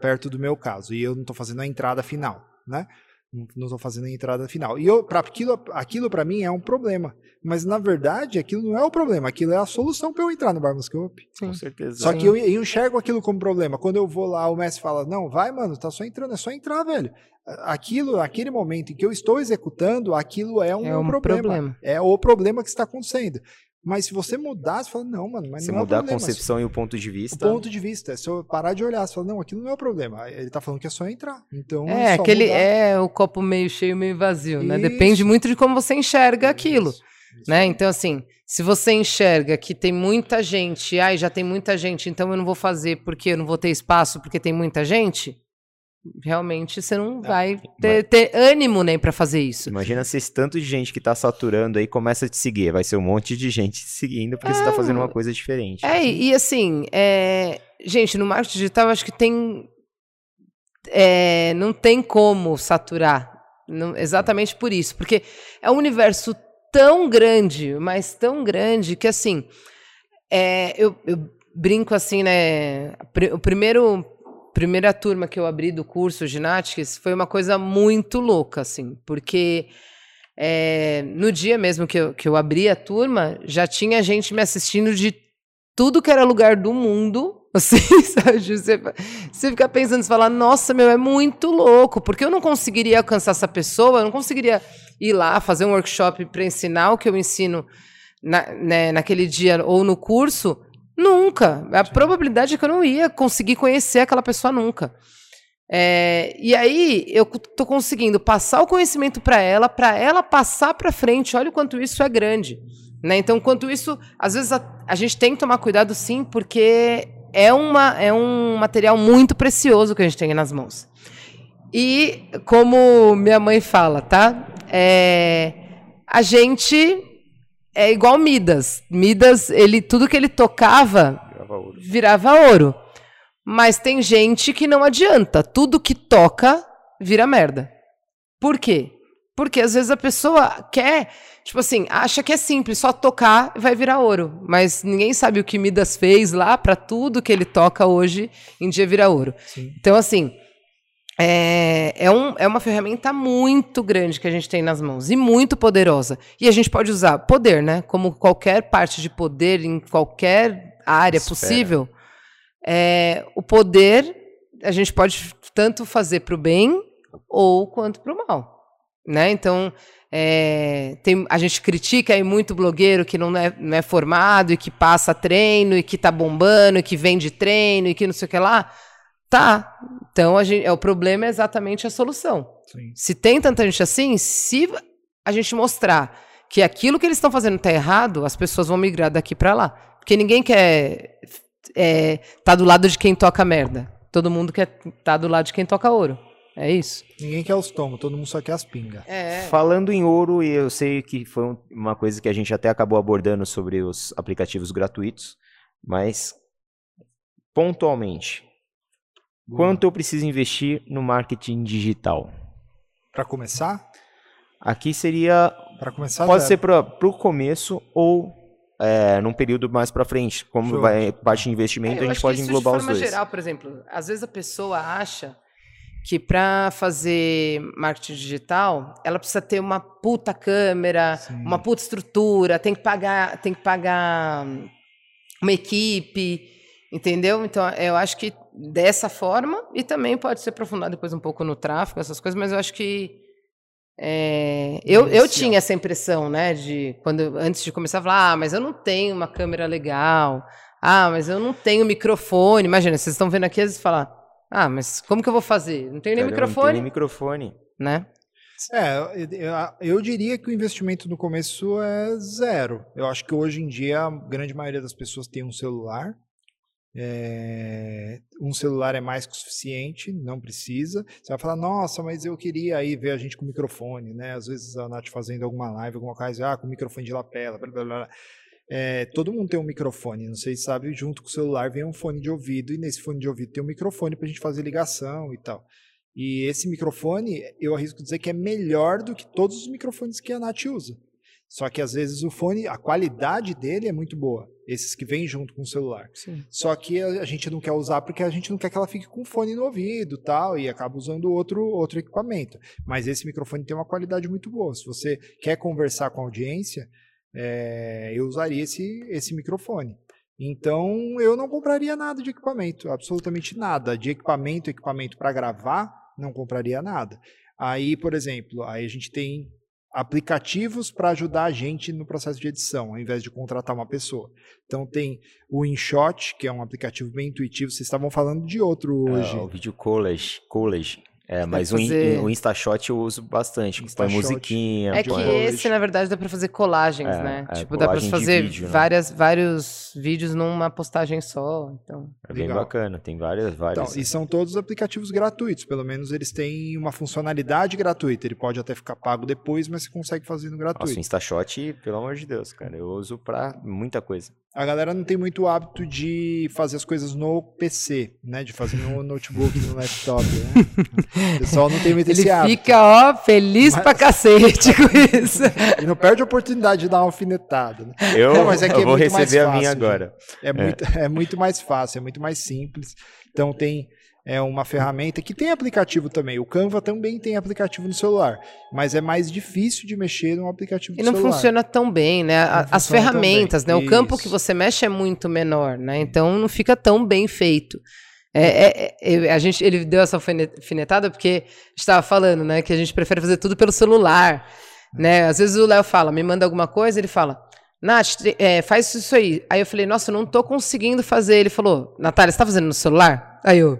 perto do meu caso, e eu não estou fazendo a entrada final, né? Não- estou fazendo a entrada final. E eu, pra, aquilo, aquilo para mim é um problema. Mas, na verdade, aquilo não é o problema. Aquilo é a solução para eu entrar no Barmas Co-op. Com certeza. Só que eu, eu enxergo aquilo como problema. Quando eu vou lá, o mestre fala: Não, vai, mano, tá só entrando, é só entrar, velho. Aquilo, naquele momento em que eu estou executando, aquilo é um, É um problema. problema. É o problema que está acontecendo. Mas se você mudar, você fala: Não, mano, mas Você não mudar é a o problema. concepção e o ponto de O vista. ponto de vista, se eu parar de olhar, você fala: Não, aquilo não é o problema. Ele tá falando que é só entrar. Então, É, só aquele mudar. é o copo meio cheio, meio vazio, né? Isso. Depende muito de como você enxerga aquilo, Isso, isso. né? Então assim, se você enxerga que tem muita gente, ai, já tem muita gente, então eu não vou fazer porque eu não vou ter espaço porque tem muita gente, realmente você não vai ter, ter ânimo nem pra fazer isso. Imagina se esse tanto de gente que tá saturando aí começa a te seguir. Vai ser um monte de gente te seguindo porque você tá fazendo uma coisa diferente. É, e, assim, é, gente, no marketing digital acho que tem. é, não tem como saturar. Não- exatamente por isso. Porque é um universo tão grande, mas tão grande, que assim. é, eu, eu brinco assim, né? O primeiro. Primeira turma que eu abri do curso Ginatics foi uma coisa muito louca, assim, porque é, no dia mesmo que eu, que eu abri a turma, já tinha gente me assistindo de tudo que era lugar do mundo. [laughs] Assim, sabe? Você, você fica pensando, você fala, nossa, meu, é muito louco, porque eu não conseguiria alcançar essa pessoa, eu não conseguiria ir lá fazer um workshop para ensinar o que eu ensino na, né, naquele dia ou no curso. Nunca. A probabilidade é que eu não ia conseguir conhecer aquela pessoa nunca. É, e aí eu tô conseguindo passar o conhecimento para ela, para ela passar para frente. Olha o quanto isso é grande. Né? Então, quanto isso, às vezes a, a gente tem que tomar cuidado sim, porque é, uma, é um material muito precioso que a gente tem nas mãos. E como minha mãe fala, tá? É, a gente é igual Midas. Midas, ele, tudo que ele tocava Grava ouro. virava ouro. Mas tem gente que não adianta. Tudo que toca vira merda. Por quê? Porque às vezes a pessoa quer, tipo assim, acha que é simples, só tocar vai virar ouro. Mas ninguém sabe o que Midas fez lá para tudo que ele toca hoje em dia virar ouro. Sim. Então, assim, é, é, um, é uma ferramenta muito grande que a gente tem nas mãos e muito poderosa. E a gente pode usar poder, né? Como qualquer parte de poder em qualquer área Esfera. possível. É, o poder a gente pode tanto fazer para o bem ou quanto para o mal. Né? Então, é, tem, a gente critica aí muito blogueiro que não é, não é formado e que passa treino e que tá bombando e que vende treino e que não sei o que lá. Tá. Então, a gente, é, o problema é exatamente a solução. Sim. Se tem tanta gente assim, se a gente mostrar que aquilo que eles estão fazendo está errado, as pessoas vão migrar daqui para lá. Porque ninguém quer é, tá do lado de quem toca merda. Todo mundo quer tá do lado de quem toca ouro. É isso. Ninguém quer os tomos, todo mundo só quer as pingas. É. Falando em ouro, e eu sei que foi um- uma coisa que a gente até acabou abordando sobre os aplicativos gratuitos, mas pontualmente, quanto eu preciso investir no marketing digital? Para começar? Aqui seria, Para começar, pode zero. ser para o começo ou é, num período mais para frente. Como Show. vai de investimento, É, a gente pode englobar de os forma dois. geral, por exemplo, às vezes a pessoa acha que para fazer marketing digital, ela precisa ter uma puta câmera, Sim. uma puta estrutura, tem que pagar, tem que pagar hum, uma equipe, entendeu? Então, eu acho que dessa forma e também pode se aprofundar depois um pouco no tráfego, essas coisas, mas eu acho que é, eu, eu tinha essa impressão, né, de quando antes de começar a falar, ah, mas eu não tenho uma câmera legal, ah, mas eu não tenho microfone. Imagina, vocês estão vendo aqui, às vezes falar, ah, mas como que eu vou fazer? Não tenho nem Cara, não microfone, nem microfone. né? É, eu, eu- eu diria que o investimento no começo é zero. Eu acho que hoje em dia a grande maioria das pessoas tem um celular. É, um celular é mais que o suficiente, não precisa. Você vai falar, nossa, mas eu queria aí ver a gente com microfone, né? Às vezes a Nath fazendo alguma live, alguma coisa, ah, com microfone de lapela, blá, blá, blá. É, todo mundo tem um microfone, não sei se sabe, junto com o celular vem um fone de ouvido, e nesse fone de ouvido tem um microfone para a gente fazer ligação e tal. E esse microfone, eu arrisco dizer que é melhor do que todos os microfones que a Nath usa. Só que às vezes o fone, a qualidade dele é muito boa, esses que vêm junto com o celular. Sim. Só que a, gente não quer usar porque a gente não quer que ela fique com fone no ouvido tal, e acaba usando outro, outro equipamento. Mas esse microfone tem uma qualidade muito boa. Se você quer conversar com a audiência, é, eu usaria esse, esse microfone. Então eu não compraria nada de equipamento, absolutamente nada. De equipamento, equipamento para gravar, não compraria nada. Aí, por exemplo, aí a gente tem aplicativos para ajudar a gente no processo de edição, ao invés de contratar uma pessoa. Então tem o InShot, que é um aplicativo bem intuitivo. Vocês estavam falando de outro hoje. É, o vídeo college, college. É, mas fazer... o, o InstaShot eu uso bastante. Põe InstaShot. musiquinha. É que põe- esse, na verdade, dá pra fazer colagens, É, né? é, tipo, dá pra fazer vídeo, né? várias, vários vídeos numa postagem só. Então, É bem Legal. bacana, tem várias, várias. Então, e são todos aplicativos gratuitos, pelo menos eles têm uma funcionalidade gratuita. Ele pode até ficar pago depois, mas você consegue fazer no Nossa, gratuito. o InstaShot, pelo amor de Deus, cara, eu uso pra muita coisa. A galera não tem muito hábito de fazer as coisas no PC, né? De fazer no notebook, no laptop, né? [laughs] O pessoal não tem muito ele esse hábito. fica, ó, feliz Mas- pra cacete com isso. [laughs] E não perde a oportunidade de dar uma alfinetada, né? Eu, Não, mas é que eu é vou muito mais receber a fácil, minha gente. agora. É muito, é. muito mais fácil, é muito mais simples. Então tem é uma ferramenta que tem aplicativo também. O Canva também tem aplicativo no celular, mas é mais difícil de mexer num aplicativo E do não celular. funciona tão bem, né? A- As ferramentas, né? bem. O campo que Isso. você mexe é muito menor, né? Então não fica tão bem feito. É, é- é- a gente, ele deu essa alfine- alfinetada porque estava falando, né? Que a gente prefere fazer tudo pelo celular, né? Às vezes o Léo fala, me manda alguma coisa, ele fala, Nath, é, faz isso aí. Aí eu falei, nossa, eu não tô conseguindo fazer. Ele falou, Natália, você tá fazendo no celular? Aí eu,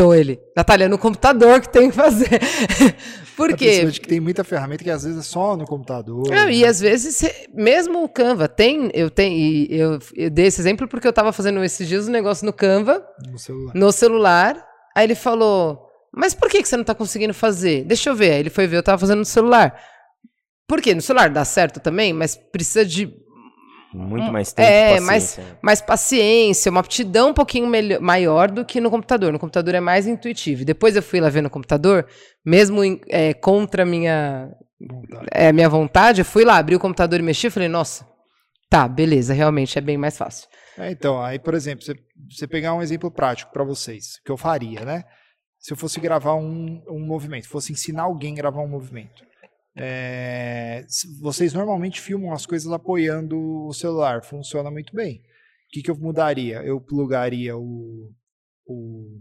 tô ele. Natália, é no computador que tem que fazer. [laughs] Por quê? que tem muita ferramenta que às vezes é só no computador. Não, e às vezes, mesmo o Canva tem, eu tenho, e eu, eu dei esse exemplo porque eu tava fazendo esses dias um negócio no Canva, no celular. no celular, aí ele falou, mas por que, que você não tá conseguindo fazer? Deixa eu ver, aí ele foi ver, eu tava fazendo no celular. Por quê? No celular dá certo também, mas precisa de Muito mais tempo. é, paciência, mas- né? mais paciência, uma aptidão um pouquinho melhor, maior do que no computador. No computador é mais intuitivo. E Depois eu fui lá ver no computador, mesmo em- é, contra a minha, Vontade. é, minha vontade, eu fui lá, abri o computador e mexi e falei, nossa, tá, beleza, realmente é bem mais fácil. É, então, aí, por exemplo, você, você pegar um exemplo prático para vocês, que eu faria, né? Se eu fosse gravar um, um movimento, fosse ensinar alguém a gravar um movimento. É, vocês normalmente filmam as coisas apoiando o celular, funciona muito bem. O que, que eu mudaria? Eu plugaria o, o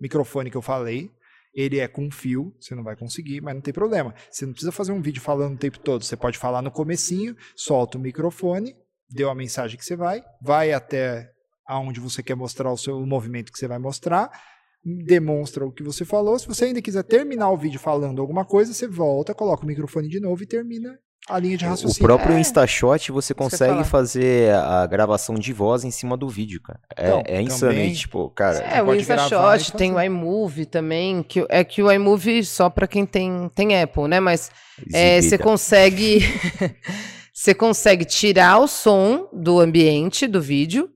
microfone que eu falei, ele é com fio, você não vai conseguir, mas não tem problema. Você não precisa fazer um vídeo falando o tempo todo, você pode falar no comecinho, solta o microfone, deu a mensagem que você vai, vai até aonde você quer mostrar o seu o movimento que você vai mostrar, demonstra o que você falou. Se você ainda quiser terminar o vídeo falando alguma coisa, você volta, coloca o microfone de novo e termina a linha de O raciocínio. próprio É. InstaShot você consegue fazer a gravação de voz em cima do vídeo, cara. É, Então, é insano, também- tipo, cara. É, o InstaShot, e tem o iMovie também, que é que o iMovie só para quem tem, tem Apple, né? Mas é, você consegue [laughs] você consegue tirar o som do ambiente do vídeo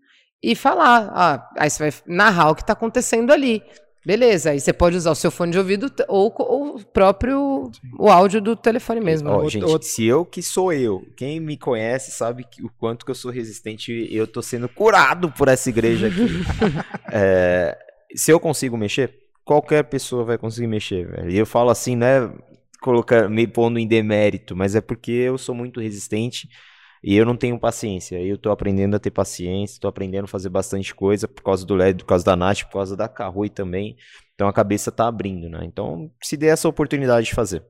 e falar. Ah, aí você vai narrar o que está acontecendo ali. Beleza, aí você pode usar o seu fone de ouvido ou, ou o próprio o áudio do telefone mesmo. Né? Outro- gente, outro- se eu que sou eu, quem me conhece sabe que- o quanto que eu sou resistente e eu tô sendo curado por essa igreja aqui. [laughs] É, se eu consigo mexer, qualquer pessoa vai conseguir mexer, velho. E eu falo assim, né, colocar, me pondo em demérito, mas é porque eu sou muito resistente e eu não tenho paciência. Eu tô aprendendo a ter paciência, tô aprendendo a fazer bastante coisa por causa do LED, por causa da Nath, por causa da Carrui também. Então a cabeça tá abrindo, né? Então, se der essa oportunidade de fazer.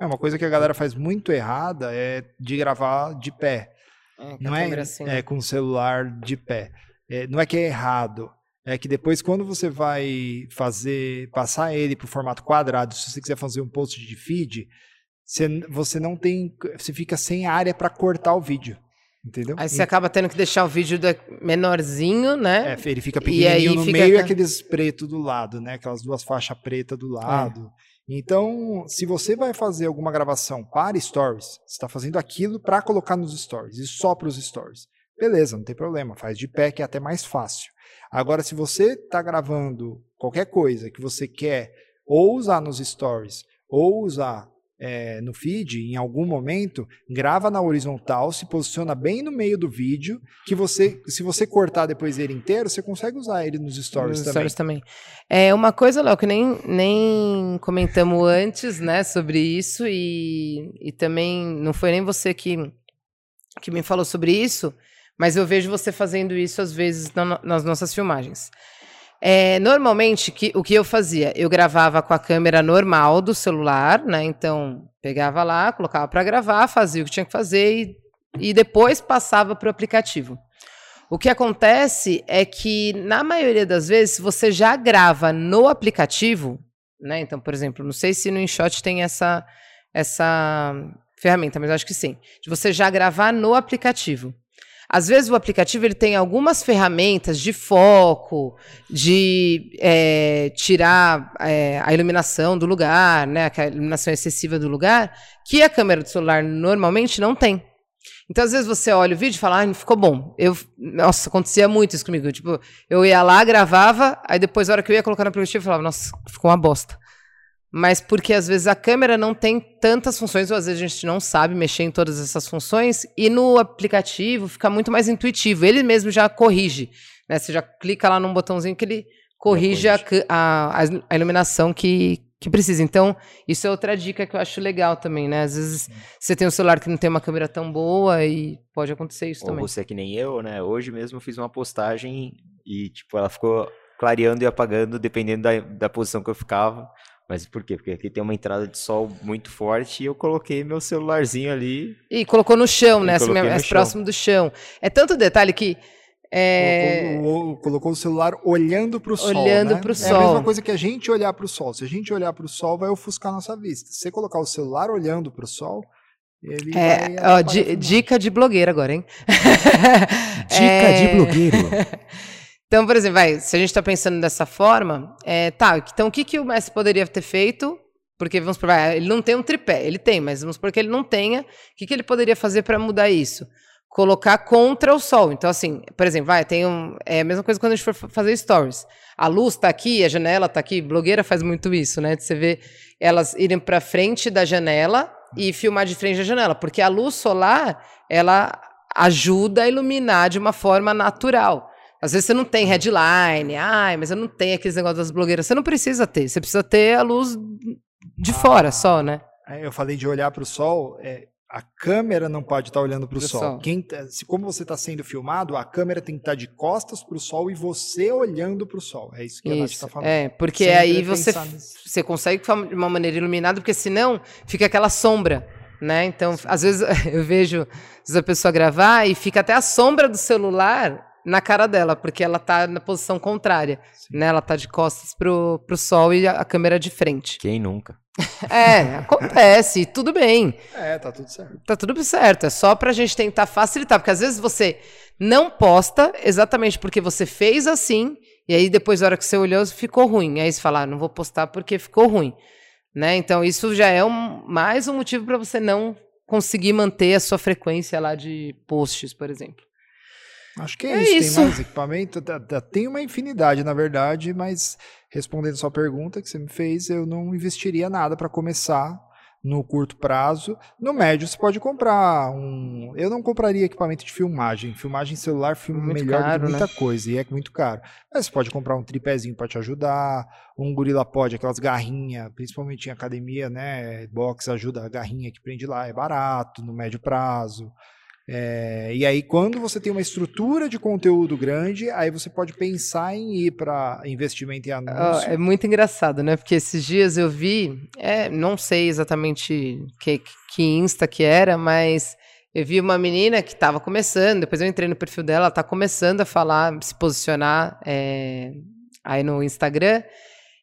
É uma coisa que a galera faz muito errada é de gravar de pé. É, Não é, assim, né? é com o celular de pé. É, não é que é errado. É que depois, quando você vai fazer, passar ele para o formato quadrado, se você quiser fazer um post de feed, você, você não tem. Você fica sem área para cortar o vídeo. Entendeu? Aí você acaba tendo que deixar o vídeo menorzinho, né? É, ele fica E pequenininho no fica meio e aqueles preto do lado, né? Aquelas duas faixas pretas do lado. Então, se você vai fazer alguma gravação para stories, você está fazendo aquilo para colocar nos stories e só para os stories. Beleza, não tem problema, faz de pé que é até mais fácil. Agora, se você está gravando qualquer coisa que você quer ou usar nos stories ou usar é, no feed, em algum momento, grava na horizontal, se posiciona bem no meio do vídeo, que você, se você cortar depois ele inteiro, você consegue usar ele nos stories Nos também. stories também. É uma coisa, Léo, que nem, nem comentamos [laughs] antes, né, sobre isso, e, e também não foi nem você que, que me falou sobre isso, mas eu vejo você fazendo isso às vezes na- nas nossas filmagens. É, normalmente, que, o que eu fazia? Eu gravava com a câmera normal do celular, né? Então, pegava lá, colocava para gravar, fazia o que tinha que fazer e, e depois passava para o aplicativo. O que acontece é que, na maioria das vezes, você já grava no aplicativo, né? Então, por exemplo, não sei se no InShot tem essa, essa ferramenta, mas acho que sim. De você já gravar no aplicativo. Às vezes o aplicativo ele tem algumas ferramentas de foco, de é, tirar é, a iluminação do lugar, né, a iluminação excessiva do lugar, que a câmera do celular normalmente não tem. Então, às vezes você olha o vídeo e fala, ah, ficou bom. Eu, nossa, acontecia muito isso comigo. Tipo, eu ia lá, gravava, aí depois, na hora que eu ia colocar no aplicativo, eu falava, nossa, ficou uma bosta. Mas porque às vezes a câmera não tem tantas funções, ou às vezes a gente não sabe mexer em todas essas funções, e no aplicativo fica muito mais intuitivo. Ele mesmo já corrige. Né? Você já clica lá num botãozinho que ele corrige, a, a, a iluminação que, que precisa. Então, isso é outra dica que eu acho legal também, né? Às vezes você tem um celular que não tem uma câmera tão boa e pode acontecer isso Ou também. você é que nem eu, né? Hoje mesmo eu fiz uma postagem e, tipo, ela ficou clareando e apagando dependendo da, da posição que eu ficava. Mas por quê? Porque aqui tem uma entrada de sol muito forte e eu coloquei meu celularzinho ali. E colocou no chão, né? Assim, no mais chão. próximo do chão. É tanto detalhe que. é, Colocou, o- colocou o celular olhando para o sol. Olhando né? pro É a sol. mesma coisa que a gente olhar para o sol. Se a gente olhar para o sol, vai ofuscar nossa vista. Se você colocar o celular olhando para o sol, ele vai. É, ó, a dica de blogueira agora, hein? [laughs] Dica É, de blogueiro. [laughs] Então, por exemplo, vai, se a gente está pensando dessa forma, é, tá, então o que, que o mestre poderia ter feito? Porque, vamos supor, vai, ele não tem um tripé, ele tem, mas vamos supor que ele não tenha, o que, que ele poderia fazer para mudar isso? Colocar contra o sol. Então, assim, por exemplo, vai, tem um. É a mesma coisa quando a gente for fa- fazer stories. A luz tá aqui, a janela tá aqui. Blogueira faz muito isso, né? Você ver elas irem para frente da janela e filmar de frente da janela, porque a luz solar, ela ajuda a iluminar de uma forma natural. Às vezes você não tem headline, ai, mas eu não tenho aqueles negócios das blogueiras. Você não precisa ter, você precisa ter a luz de fora só, né? É, Eu falei de olhar para o sol. é, a câmera não pode estar olhando para o sol. sol. Quem tá- se, como você está sendo filmado, a câmera tem que estar de costas para o sol e você olhando para o sol. É isso que a Nath Isso, está falando. é, porque Sempre aí você, nisso. você consegue de uma maneira iluminada, porque senão fica aquela sombra, né? Então, às vezes [laughs] eu vejo às vezes a pessoa gravar e fica até a sombra do celular na cara dela, porque ela tá na posição contrária, Sim. né? Ela tá de costas pro, pro sol e a, a câmera de frente. Quem nunca? [laughs] É, acontece, tudo bem. É, tá tudo certo. Tá tudo certo, é só pra gente tentar facilitar, porque às vezes você não posta exatamente porque você fez assim, e aí depois, na hora que você olhou, ficou ruim. Aí você fala, ah, não vou postar porque ficou ruim. Né? Então, isso já é um, mais um motivo para você não conseguir manter a sua frequência lá de posts, por exemplo. Acho que é, É isso. isso. Tem mais equipamento? Tá- tá- Tem uma infinidade, na verdade, mas respondendo sua pergunta que você me fez, eu não investiria nada para começar no curto prazo. No médio, você pode comprar um. Eu não compraria equipamento de filmagem. Filmagem celular filma Muito melhor caro, do que né? muita coisa e é muito caro. Mas você pode comprar um tripézinho para te ajudar, um gorila pod, aquelas garrinhas, principalmente em academia, né? Box ajuda a garrinha que prende lá, é barato no médio prazo. É, e aí, quando você tem uma estrutura de conteúdo grande, aí você pode pensar em ir para investimento em Ó, anúncio. é muito engraçado, né? Porque esses dias eu vi, é, não sei exatamente que, que Insta que era, mas eu vi uma menina que estava começando, depois eu entrei no perfil dela, ela está começando a falar, se posicionar é, aí no Instagram,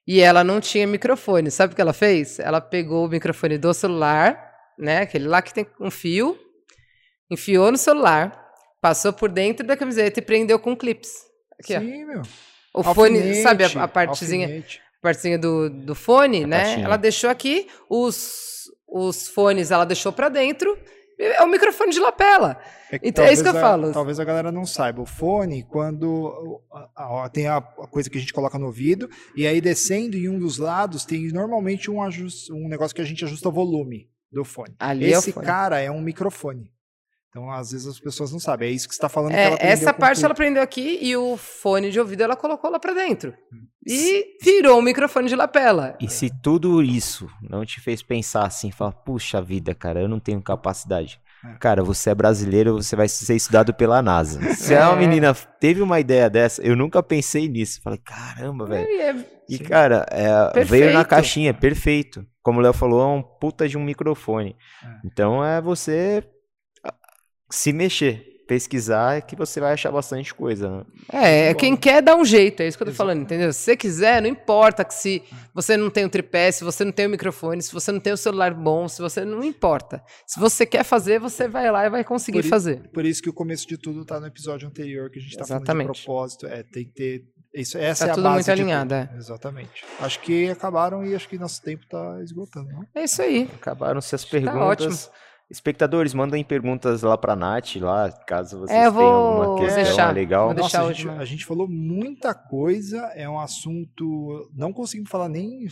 e ela não tinha microfone. Sabe o que ela fez? Ela pegou o microfone do celular, né? Aquele lá que tem um fio, enfiou no celular, passou por dentro da camiseta e prendeu com clips. Aqui, ó. Sim, meu. O fone, Alfinete, sabe a, a partezinha, alfinete. partezinha do, do fone, A né? caixinha. Ela deixou aqui os, os fones, ela deixou pra dentro É o microfone de lapela. É Então, é isso que eu talvez a- falo. Talvez a galera não saiba. O fone, quando a- a- tem a, a coisa que a gente coloca no ouvido, e aí descendo em um dos lados, tem normalmente um, ajus- um negócio que a gente ajusta o volume do fone. Ali é o Esse fone. cara é um microfone. Então, às vezes, as pessoas não sabem. É isso que você está falando que É, ela aprendeu essa parte ela prendeu aqui e o fone de ouvido ela colocou lá pra dentro. E virou um microfone de lapela. E se tudo isso não te fez pensar assim, falar, puxa vida, cara, eu não tenho capacidade. É. Cara, você é brasileiro, você vai ser estudado pela NASA. Se uma É. menina teve uma ideia dessa, eu nunca pensei nisso. Falei, caramba, velho. E é- E, cara, é, veio na caixinha, perfeito. Como o Léo falou, é um puta de um microfone. É. Então é você se mexer, pesquisar, que você vai achar bastante coisa. Né? É, Bom. quem quer dá um jeito, é isso que eu tô Exato. falando, entendeu? Se você quiser, não importa que se você não tem o tripé, se você não tem o microfone, se você não tem o celular bom, se você não importa. Se você quer fazer, você vai lá e vai conseguir Por i- fazer. Por isso que o começo de tudo tá no episódio anterior, que a gente tá falando de Exatamente. propósito. É, tem que ter. Isso, essa Tá é a tudo base muito de alinhado, tudo. Exatamente. Acho que acabaram e acho que nosso tempo tá esgotando, não? É isso aí. Acabaram-se as Tá perguntas. ótimo. Espectadores, mandem perguntas lá pra Nath, lá, caso vocês É, eu tenham vou alguma questão deixar. legal. Vou deixar Nossa, a gente, a gente falou muita coisa, é um assunto. Não conseguimos falar nem,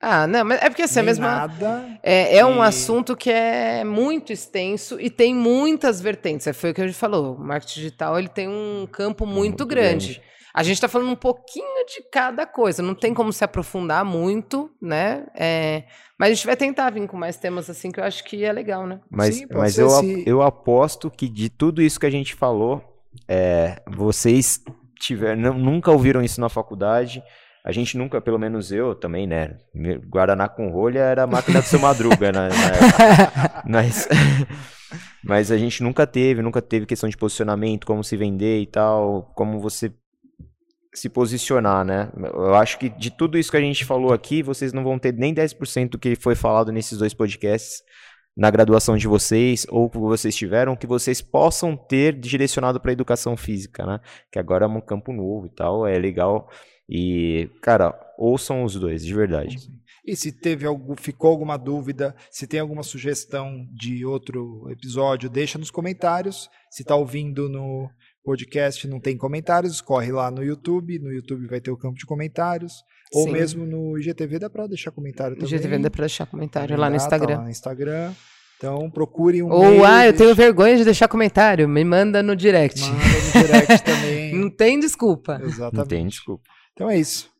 Ah, não, mas é porque assim, a mesma. nada. É, é um assunto que é muito extenso e tem muitas vertentes. É, Foi o que a gente falou. O marketing digital ele tem um campo muito, Muito grande. grande. A gente está falando um pouquinho de cada coisa. Não tem como se aprofundar muito, né? É, mas a gente vai tentar vir com mais temas assim que eu acho que é legal, né? Mas, Sim, mas eu, se- eu aposto que de tudo isso que a gente falou, é, vocês tiver, não- nunca ouviram isso na faculdade. A gente nunca, pelo menos eu também, né? Guaraná com rolha era a máquina do seu madruga, né? [laughs] [laughs] Mas, mas a gente nunca teve, nunca teve questão de posicionamento, como se vender e tal, como você se posicionar, né? Eu acho que de tudo isso que a gente falou aqui, vocês não vão ter nem 10% do que foi falado nesses dois podcasts na graduação de vocês ou que vocês tiveram, que vocês possam ter direcionado para educação física, né? Que agora é um campo novo e tal, é legal. E, cara, ouçam os dois, de verdade. E se teve algum, ficou alguma dúvida, se tem alguma sugestão de outro episódio, deixa nos comentários. Se está ouvindo no podcast não tem comentários, corre lá no YouTube. No YouTube vai ter o campo de comentários. Ou Sim. mesmo no IGTV dá para deixar comentário No também. GTV dá pra deixar comentário lá no tá Instagram. lá no Instagram. Então procure um. Ou, meio, ah, eu tenho vergonha de deixar comentário. Me manda no direct. Manda no direct também. [laughs] Não tem desculpa. Exatamente. Não tem desculpa. Então é isso.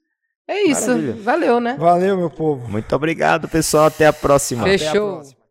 É isso. Maravilha. Valeu, né? Valeu, meu povo. Muito obrigado, pessoal. Até a próxima. Fechou. Até a próxima.